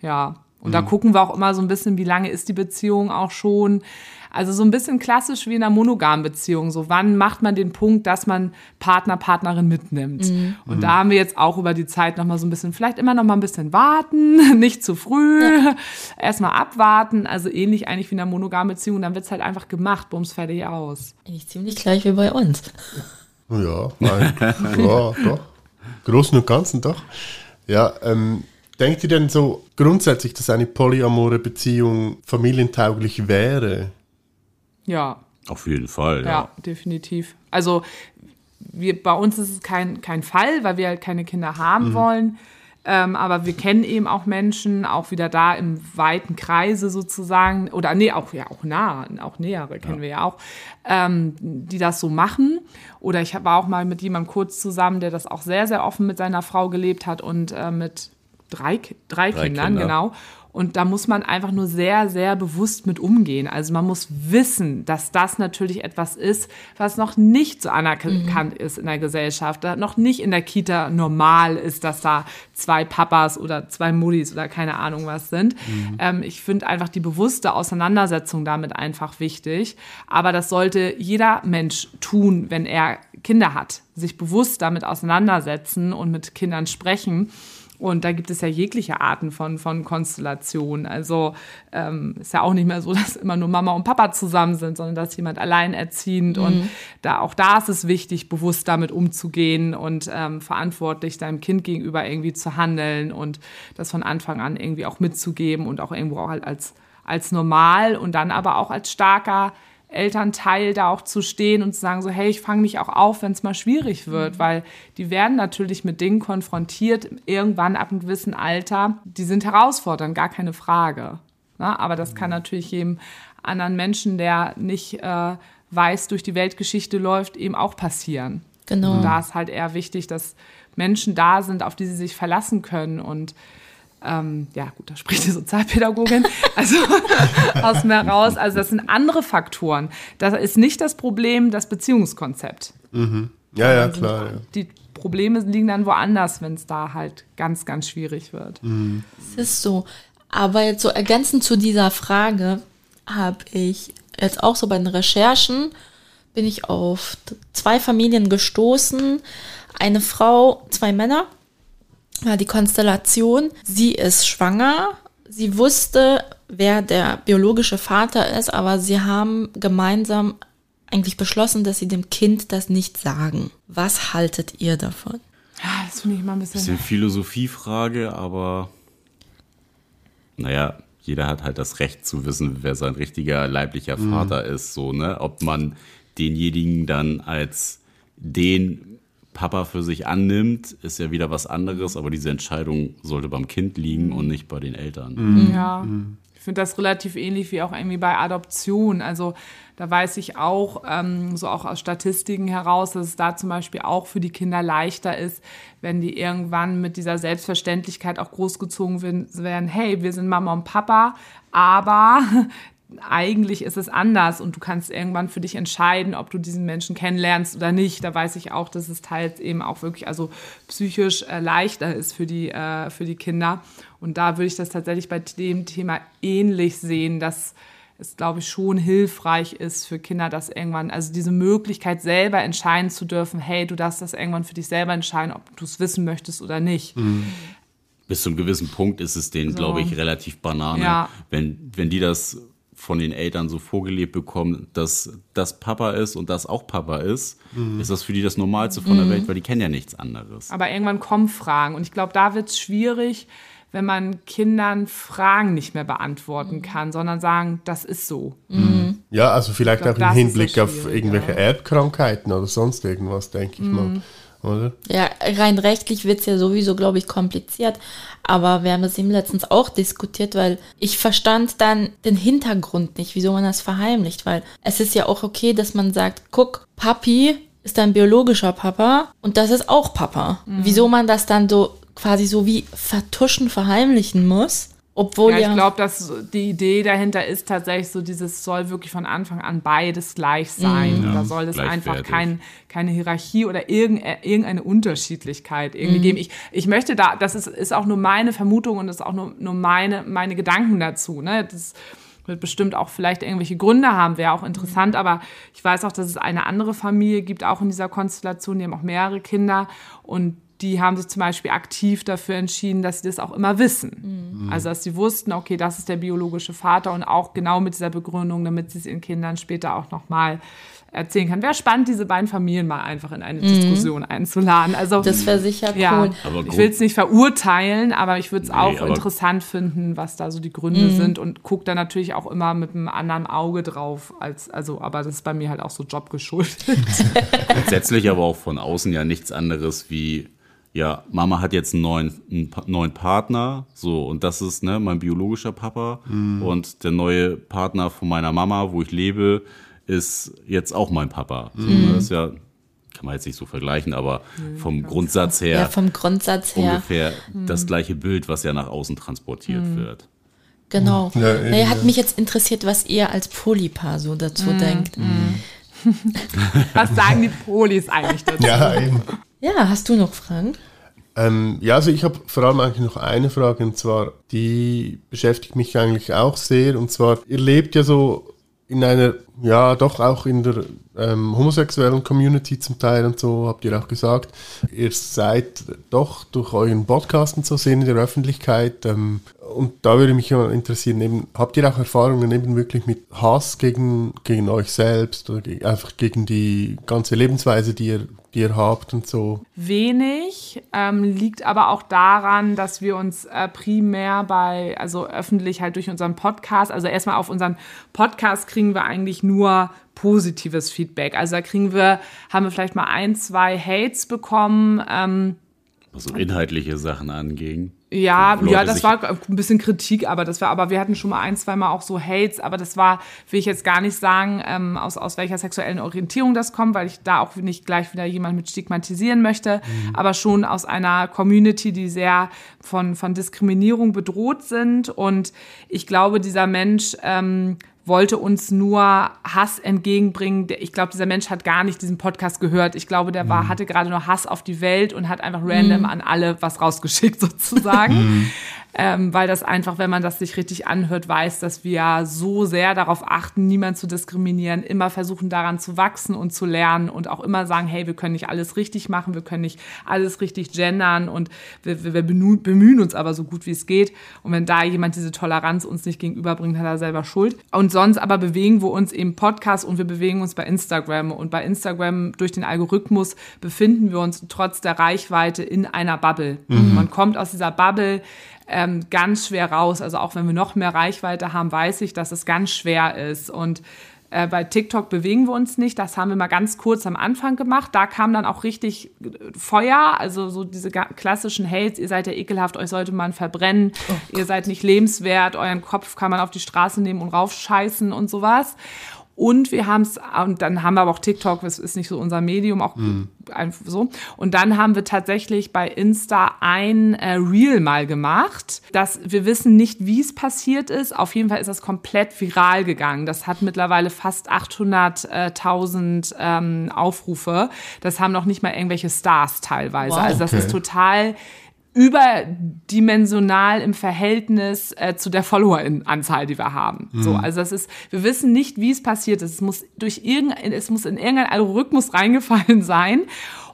ja, und mhm. da gucken wir auch immer so ein bisschen, wie lange ist die Beziehung auch schon. Also so ein bisschen klassisch wie in einer monogamen Beziehung. So wann macht man den Punkt, dass man Partner, Partnerin mitnimmt. Mhm. Und mhm. da haben wir jetzt auch über die Zeit nochmal so ein bisschen, vielleicht immer nochmal ein bisschen warten, nicht zu früh, ja. erstmal abwarten. Also ähnlich eigentlich wie in einer monogamen Beziehung. Und dann wird's halt einfach gemacht, bums fertig aus. Eigentlich ziemlich gleich wie bei uns. Ja, nein, ja, doch. Großen und Ganzen doch. Ja, ähm, Denkt ihr denn so grundsätzlich, dass eine polyamore Beziehung familientauglich wäre? Ja. Auf jeden Fall, ja. Ja, definitiv. Also wir, bei uns ist es kein, kein Fall, weil wir halt keine Kinder haben mhm. wollen. Ähm, aber wir kennen eben auch Menschen, auch wieder da im weiten Kreise sozusagen, oder nee, auch ja auch nah, auch nähere kennen ja. wir ja auch, ähm, die das so machen. Oder ich war auch mal mit jemandem kurz zusammen, der das auch sehr, sehr offen mit seiner Frau gelebt hat und äh, mit drei, drei, drei Kindern, Kinder. genau. Und da muss man einfach nur sehr, sehr bewusst mit umgehen. Also man muss wissen, dass das natürlich etwas ist, was noch nicht so anerkannt mhm. ist in der Gesellschaft, da noch nicht in der Kita normal ist, dass da zwei Papas oder zwei Muttis oder keine Ahnung was sind. Mhm. Ähm, ich finde einfach die bewusste Auseinandersetzung damit einfach wichtig. Aber das sollte jeder Mensch tun, wenn er Kinder hat, sich bewusst damit auseinandersetzen und mit Kindern sprechen und da gibt es ja jegliche Arten von, von Konstellationen. Also ähm, ist ja auch nicht mehr so, dass immer nur Mama und Papa zusammen sind, sondern dass jemand alleinerziehend. Mhm. Und da, auch da ist es wichtig, bewusst damit umzugehen und ähm, verantwortlich deinem Kind gegenüber irgendwie zu handeln und das von Anfang an irgendwie auch mitzugeben und auch irgendwo auch halt als, als normal und dann aber auch als starker Elternteil da auch zu stehen und zu sagen, so, hey, ich fange mich auch auf, wenn es mal schwierig wird, mhm. weil die werden natürlich mit Dingen konfrontiert, irgendwann ab einem gewissen Alter, die sind herausfordernd, gar keine Frage. Na, aber das kann mhm. natürlich jedem anderen Menschen, der nicht äh, weiß, durch die Weltgeschichte läuft, eben auch passieren. Genau. Und da ist halt eher wichtig, dass Menschen da sind, auf die sie sich verlassen können und ähm, ja, gut, da spricht die Sozialpädagogin, also aus mir raus. Also das sind andere Faktoren. Das ist nicht das Problem, das Beziehungskonzept. Mhm. Ja, ja, klar. Ja. Die Probleme liegen dann woanders, wenn es da halt ganz, ganz schwierig wird. Mhm. Es ist so. Aber jetzt so ergänzend zu dieser Frage habe ich jetzt auch so bei den Recherchen bin ich auf zwei Familien gestoßen. Eine Frau, zwei Männer war die Konstellation, sie ist schwanger, sie wusste, wer der biologische Vater ist, aber sie haben gemeinsam eigentlich beschlossen, dass sie dem Kind das nicht sagen. Was haltet ihr davon? Ja, das finde ich mal ein bisschen. Bisschen Philosophiefrage, aber naja, jeder hat halt das Recht zu wissen, wer sein richtiger leiblicher Vater ist, so, ne? Ob man denjenigen dann als den Papa für sich annimmt, ist ja wieder was anderes, aber diese Entscheidung sollte beim Kind liegen und nicht bei den Eltern. Ja. Ich finde das relativ ähnlich wie auch irgendwie bei Adoption. Also da weiß ich auch, ähm, so auch aus Statistiken heraus, dass es da zum Beispiel auch für die Kinder leichter ist, wenn die irgendwann mit dieser Selbstverständlichkeit auch großgezogen werden, hey, wir sind Mama und Papa, aber eigentlich ist es anders und du kannst irgendwann für dich entscheiden, ob du diesen Menschen kennenlernst oder nicht. Da weiß ich auch, dass es teils eben auch wirklich also psychisch äh, leichter ist für die, äh, für die Kinder. Und da würde ich das tatsächlich bei dem Thema ähnlich sehen, dass es, glaube ich, schon hilfreich ist für Kinder, dass irgendwann, also diese Möglichkeit selber entscheiden zu dürfen, hey, du darfst das irgendwann für dich selber entscheiden, ob du es wissen möchtest oder nicht. Bis zu einem gewissen Punkt ist es denen, glaube ich, relativ Banane, Ja. wenn, wenn die das von den Eltern so vorgelebt bekommen, dass das Papa ist und das auch Papa ist, ist das für die das Normalste von der Welt, weil die kennen ja nichts anderes. Aber irgendwann kommen Fragen. Und ich glaube, da wird es schwierig, wenn man Kindern Fragen nicht mehr beantworten kann, sondern sagen, das ist so. Ja, also vielleicht glaub, auch im Hinblick auf irgendwelche Erbkrankheiten oder sonst irgendwas, denke ich mal. Oder? Ja, rein rechtlich wird's ja sowieso, glaube ich, kompliziert. Aber wir haben das eben letztens auch diskutiert, weil ich verstand dann den Hintergrund nicht, wieso man das verheimlicht. Weil es ist ja auch okay, dass man sagt, guck, Papi ist dein biologischer Papa und das ist auch Papa. Wieso man das dann so quasi so wie vertuschen, verheimlichen muss, obwohl Ja, ja, ich glaube, dass die Idee dahinter ist tatsächlich so, dieses soll wirklich von Anfang an beides gleich sein. Ja, da soll es einfach kein, keine Hierarchie oder irgende- irgendeine Unterschiedlichkeit irgendwie geben. Ich, ich möchte da, das ist, ist auch nur meine Vermutung und das ist auch nur, nur meine, meine Gedanken dazu. Ne? Das wird bestimmt auch vielleicht irgendwelche Gründe haben, wäre auch interessant, aber ich weiß auch, dass es eine andere Familie gibt, auch in dieser Konstellation, die haben auch mehrere Kinder und die haben sich zum Beispiel aktiv dafür entschieden, dass sie das auch immer wissen. Also, dass sie wussten, okay, das ist der biologische Vater und auch genau mit dieser Begründung, damit sie es ihren Kindern später auch nochmal erzählen kann. Wäre spannend, diese beiden Familien mal einfach in eine Diskussion einzuladen. Also, das wäre sicher cool. ja, Aber ich will es nicht verurteilen, aber ich würde es auch aber- interessant finden, was da so die Gründe sind und gucke da natürlich auch immer mit einem anderen Auge drauf, als, also, aber das ist bei mir halt auch so jobgeschuldet. Grundsätzlich aber auch von außen ja nichts anderes wie, ja, Mama hat jetzt einen neuen, einen neuen Partner, so, und das ist ne, mein biologischer Papa. Und der neue Partner von meiner Mama, wo ich lebe, ist jetzt auch mein Papa. So, ne, Das ist ja, kann man jetzt nicht so vergleichen, aber vom Grundsatz her ja, vom Grundsatz her. ungefähr das gleiche Bild, was ja nach außen transportiert wird. Genau. Ja, naja, hat mich jetzt interessiert, was ihr als Polypaar so dazu denkt. was sagen die Polis eigentlich dazu? Ja, eben. Ja, hast du noch Fragen? Ähm, ja, also ich habe vor allem eigentlich noch eine Frage und zwar, die beschäftigt mich eigentlich auch sehr und zwar, ihr lebt ja so in einer, ja doch auch in der ähm, homosexuellen Community zum Teil und so, habt ihr auch gesagt. Ihr seid doch durch euren Podcast und so sehr in der Öffentlichkeit ähm, und da würde mich ja interessieren, eben, habt ihr auch Erfahrungen eben wirklich mit Hass gegen, gegen euch selbst oder ge einfach gegen die ganze Lebensweise, die ihr, die ihr habt und so? Wenig, ähm, liegt aber auch daran, dass wir uns äh, primär bei, also öffentlich halt durch unseren Podcast, also erstmal auf unseren Podcast kriegen wir eigentlich nur positives Feedback. Also da kriegen wir, haben wir vielleicht mal ein, zwei Hates bekommen, ähm, Was so inhaltliche Sachen anging. Ja, Leute ja, das war ein bisschen Kritik, aber das war, aber wir hatten schon mal ein, zwei Mal auch so Hates, aber das war, will ich jetzt gar nicht sagen, ähm, aus, aus welcher sexuellen Orientierung das kommt, weil ich da auch nicht gleich wieder jemand mit stigmatisieren möchte, aber schon aus einer Community, die sehr von, von Diskriminierung bedroht sind. Und ich glaube, dieser Mensch ähm, wollte uns nur Hass entgegenbringen. Ich glaube, dieser Mensch hat gar nicht diesen Podcast gehört. Ich glaube, der war, hatte gerade nur Hass auf die Welt und hat einfach random an alle was rausgeschickt sozusagen. Ähm, weil das einfach, wenn man das sich richtig anhört, weiß, dass wir so sehr darauf achten, niemand zu diskriminieren, immer versuchen daran zu wachsen und zu lernen und auch immer sagen, hey, wir können nicht alles richtig machen, wir können nicht alles richtig gendern und wir, wir bemühen uns aber so gut wie es geht. Und wenn da jemand diese Toleranz uns nicht gegenüberbringt, hat er selber Schuld. Und sonst aber bewegen wir uns im Podcast und wir bewegen uns bei Instagram. Und bei Instagram durch den Algorithmus befinden wir uns trotz der Reichweite in einer Bubble. Mhm. Man kommt aus dieser Bubble ähm, ganz schwer raus. Also auch wenn wir noch mehr Reichweite haben, weiß ich, dass es ganz schwer ist. Und äh, bei TikTok bewegen wir uns nicht. Das haben wir mal ganz kurz am Anfang gemacht. Da kam dann auch richtig äh, Feuer, also so diese klassischen Hates, ihr seid ja ekelhaft, euch sollte man verbrennen, oh ihr seid nicht lebenswert, euren Kopf kann man auf die Straße nehmen und raufscheißen und sowas. Und wir haben es, und dann haben wir aber auch TikTok, das ist nicht so unser Medium, auch mhm. einfach so. Und dann haben wir tatsächlich bei Insta ein äh, Reel mal gemacht. dass wir wissen nicht, wie es passiert ist. Auf jeden Fall ist das komplett viral gegangen. Das hat mittlerweile fast 800.000 ähm, Aufrufe. Das haben noch nicht mal irgendwelche Stars teilweise. Wow, also das ist total überdimensional im Verhältnis äh, zu der Follower-Anzahl, die wir haben. Mhm. So, also das ist, wir wissen nicht, wie es passiert ist. Es muss durch irgendein, es muss in irgendein Algorithmus reingefallen sein.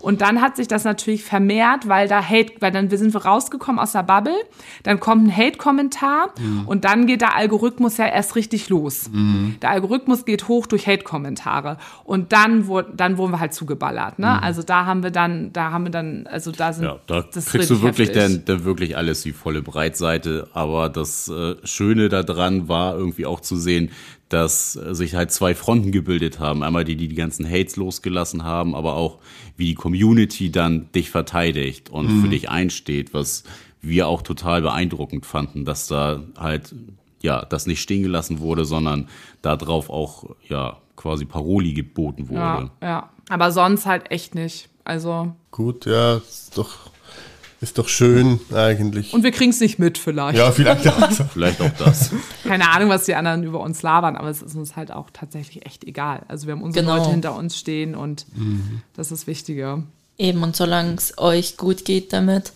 Und dann hat sich das natürlich vermehrt, weil da Hate, weil dann sind wir rausgekommen aus der Bubble, dann kommt ein Hate-Kommentar mhm. und dann geht der Algorithmus ja erst richtig los. Mhm. Der Algorithmus geht hoch durch Hate-Kommentare und dann wurde, dann wurden wir halt zugeballert. Ne? Mhm. Also da haben wir dann, da haben wir dann, also da sind ja, da das kriegst du wirklich dann, dann wirklich alles die volle Breitseite. Aber das äh, Schöne daran war irgendwie auch zu sehen, dass sich halt zwei Fronten gebildet haben. Einmal die, die die ganzen Hates losgelassen haben, aber auch wie die Community dann dich verteidigt und mhm. für dich einsteht, was wir auch total beeindruckend fanden, dass da halt ja das nicht stehen gelassen wurde, sondern darauf auch ja quasi Paroli geboten wurde. Ja, ja. aber sonst halt echt nicht. Also gut, ja, ist doch ist doch schön eigentlich. Und wir kriegen es nicht mit vielleicht. Ja, vielleicht auch, vielleicht auch das. Keine Ahnung, was die anderen über uns labern, aber es ist uns halt auch tatsächlich echt egal. Also wir haben unsere genau. Leute hinter uns stehen und mhm. das ist das Wichtige. Eben, und solange es euch gut geht damit,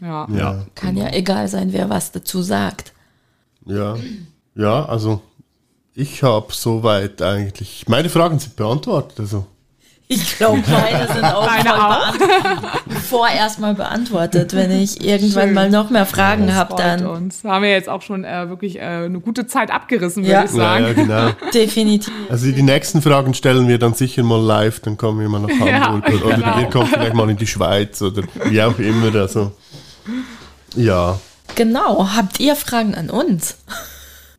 ja. ja kann genau. ja egal sein, wer was dazu sagt. Ja, ja, also ich habe soweit eigentlich, meine Fragen sind beantwortet. Also ich glaube, meine sind auch, auch. vorerst mal beantwortet. Wenn ich irgendwann Schön. mal noch mehr Fragen ja, habe, dann. Uns. Haben wir jetzt auch schon äh, wirklich äh, eine gute Zeit abgerissen, würde ja. ich sagen. Ja, genau. Definitiv. Also die nächsten Fragen stellen wir dann sicher mal live, dann kommen wir mal nach Hamburg ja, oder, genau. ihr kommt vielleicht mal in die Schweiz oder wie auch immer. Also, ja. Genau. Habt ihr Fragen an uns?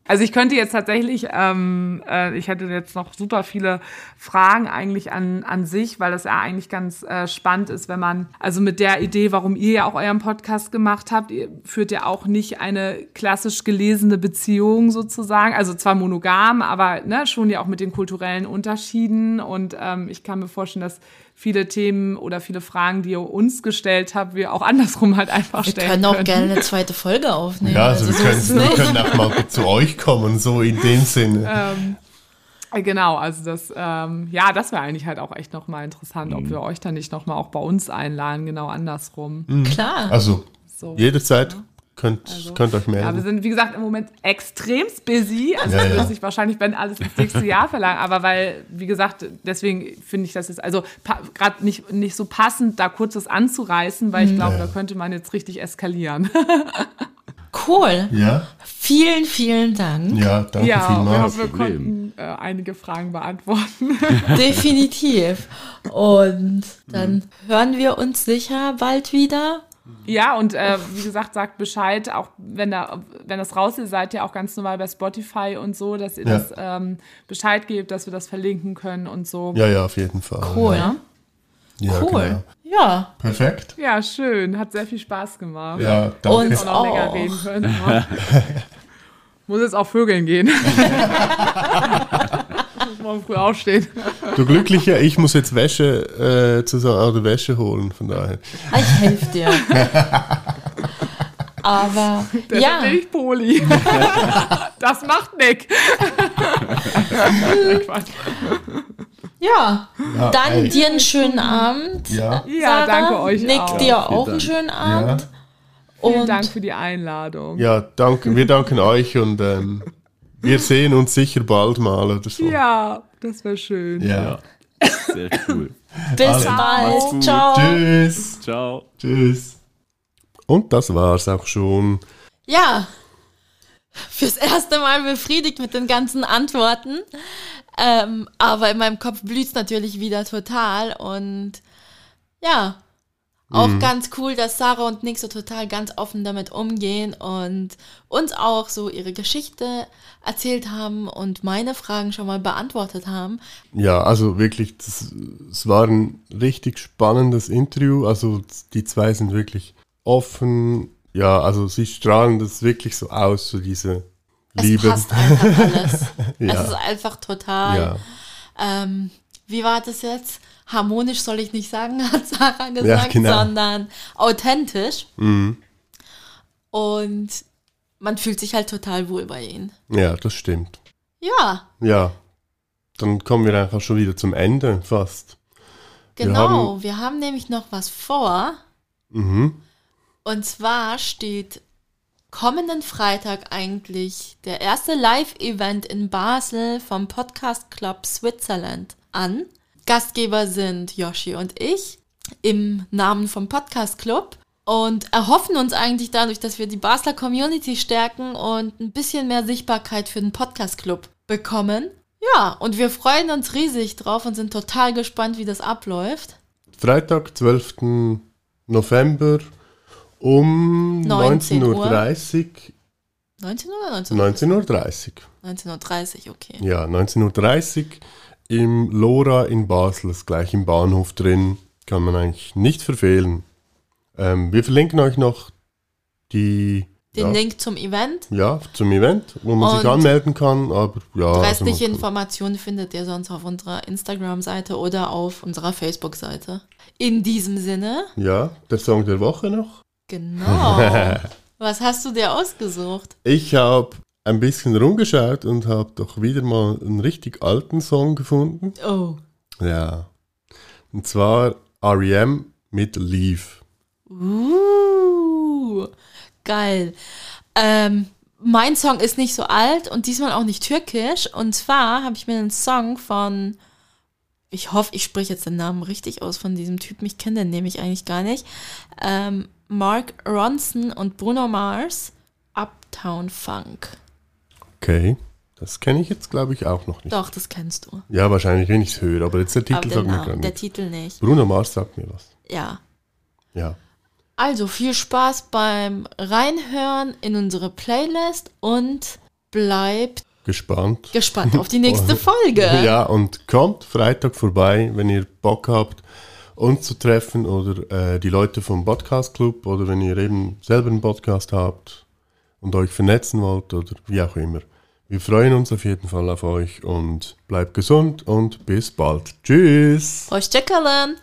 Also ich könnte jetzt tatsächlich, ähm, äh, ich hätte jetzt noch super viele Fragen eigentlich an, an sich, weil das ja eigentlich ganz äh, spannend ist, wenn man, also mit der Idee, warum ihr ja auch euren Podcast gemacht habt, ihr führt ja auch nicht eine klassisch gelesene Beziehung sozusagen, also zwar monogam, aber ne, schon ja auch mit den kulturellen Unterschieden. Und ähm, ich kann mir vorstellen, dass viele Themen oder viele Fragen, die ihr uns gestellt habt, wir auch andersrum halt einfach wir stellen können. Wir können auch gerne eine zweite Folge aufnehmen. Ja, also, also wir, können, wir können auch mal zu euch kommen, so in dem Sinne. Ähm, Genau, also das, ähm, ja, das wäre eigentlich halt auch echt nochmal interessant, mhm. ob wir euch dann nicht nochmal auch bei uns einladen, genau andersrum. Mhm. Klar. Also so, jederzeit. Ja. Könnt, also, könnt euch melden. Ja, wir sind, wie gesagt, im Moment extremst busy. Also, ja, das wird sich wahrscheinlich, wenn alles ins nächste Jahr verlangen. Aber weil, wie gesagt, deswegen finde ich das jetzt, also gerade nicht, nicht so passend, da kurzes anzureißen, weil ich mhm. glaube, ja. da könnte man jetzt richtig eskalieren. Cool. Ja. Vielen, vielen Dank. Ja, danke ja, vielmals. Wir, wir konnten äh, einige Fragen beantworten. Definitiv. Und dann hören wir uns sicher bald wieder. Ja, und äh, wie gesagt, sagt Bescheid, auch wenn, da, wenn das raus ist, seid ihr auch ganz normal bei Spotify und so, dass ihr ja. das ähm, Bescheid gebt, dass wir das verlinken können und so. Ja, ja, auf jeden Fall. Cool. Ja, ja cool. Genau. Ja. Perfekt. Ja, schön. Hat sehr viel Spaß gemacht. Ja, danke. Und auch noch länger reden können. Muss jetzt auch Vögeln gehen. muss morgen früh aufstehen. Du glücklicher, ich muss jetzt Wäsche äh, zusammen oder Wäsche holen, von daher. Ah, ich helfe dir. Aber Der ja. Ich Poli. das macht Nick. ja, ja, dann ey. dir einen schönen Abend. Ja, ja danke euch Nick auch. dir auch einen schönen Abend. Vielen Und Dank für die Einladung. Ja, danke, wir danken euch und ähm, wir sehen uns sicher bald mal oder so. Ja, das wäre schön. Ja. Sehr cool. bis Also, bald. Ciao. Tschüss. Ciao. Tschüss. Und das war's auch schon. Ja, fürs erste Mal befriedigt mit den ganzen Antworten. Ähm, aber in meinem Kopf blüht natürlich wieder total. Und ja, auch ganz cool, dass Sarah und Nick so total ganz offen damit umgehen und uns auch so ihre Geschichte erzählt haben und meine Fragen schon mal beantwortet haben. Ja, also wirklich, es war ein richtig spannendes Interview. Also die zwei sind wirklich offen. Ja, also sie strahlen das wirklich so aus, so diese Es Liebe. passt einfach alles. Ja. Es ist einfach total. Ja. Ähm, wie war das jetzt? Harmonisch soll ich nicht sagen, hat Sarah gesagt, genau. sondern authentisch. Mhm. Und man fühlt sich halt total wohl bei ihnen. ja, das stimmt. Ja, Ja, dann kommen wir einfach schon wieder zum Ende fast. Wir genau. Wir haben, nämlich noch was vor. Mhm. Und zwar steht kommenden Freitag eigentlich der erste Live-Event in Basel vom Podcast Club Switzerland an. Gastgeber sind Yoshi und ich im Namen vom Podcast Club und erhoffen uns eigentlich dadurch, dass wir die Basler Community stärken und ein bisschen mehr Sichtbarkeit für den Podcast Club bekommen. Ja, und wir freuen uns riesig drauf und sind total gespannt, wie das abläuft. Freitag, 12. November um 19 19.30 Uhr. Uhr. 19 oder 19? 19.30 Uhr. 19.30 Uhr, okay. Ja, 19.30 Uhr im Lora in Basel, ist gleich im Bahnhof drin. Kann man eigentlich nicht verfehlen. Ähm, wir verlinken euch noch die Den ja, Link zum Event. ja, zum Event, wo man sich Und anmelden kann. Aber ja, also Restliche man- Informationen findet ihr sonst auf unserer Instagram-Seite oder auf unserer Facebook-Seite. In diesem Sinne, ja, der Song der Woche noch. genau. Was hast du dir ausgesucht? Ich habe ein bisschen rumgeschaut und habe doch wieder mal einen richtig alten Song gefunden. Oh. Ja. Und zwar R.E.M. mit Leave. Uh, geil. Ähm, mein Song ist nicht so alt und diesmal auch nicht türkisch. Und zwar habe ich mir einen Song von, ich hoffe, ich spreche jetzt den Namen richtig aus von diesem Typen. Ich kenne den nämlich eigentlich gar nicht. Ähm, Mark Ronson und Bruno Mars, Uptown Funk. Okay. Das kenne ich jetzt, glaube ich, auch noch nicht. Doch, das kennst du. Ja, wahrscheinlich, wenn ich es höre, aber jetzt der Titel Aber sagt mir genau, gar der nicht. Titel nicht. Bruno Mars sagt mir was. Ja. Ja. Also viel Spaß beim Reinhören in unsere Playlist und bleibt Gespannt. gespannt auf die nächste Folge. Ja, und kommt Freitag vorbei, wenn ihr Bock habt, uns zu treffen oder äh, die Leute vom Podcast Club oder wenn ihr eben selber einen Podcast habt und euch vernetzen wollt oder wie auch immer. Wir freuen uns auf jeden Fall auf euch und bleibt gesund und bis bald. Tschüss. Hoşçakalın.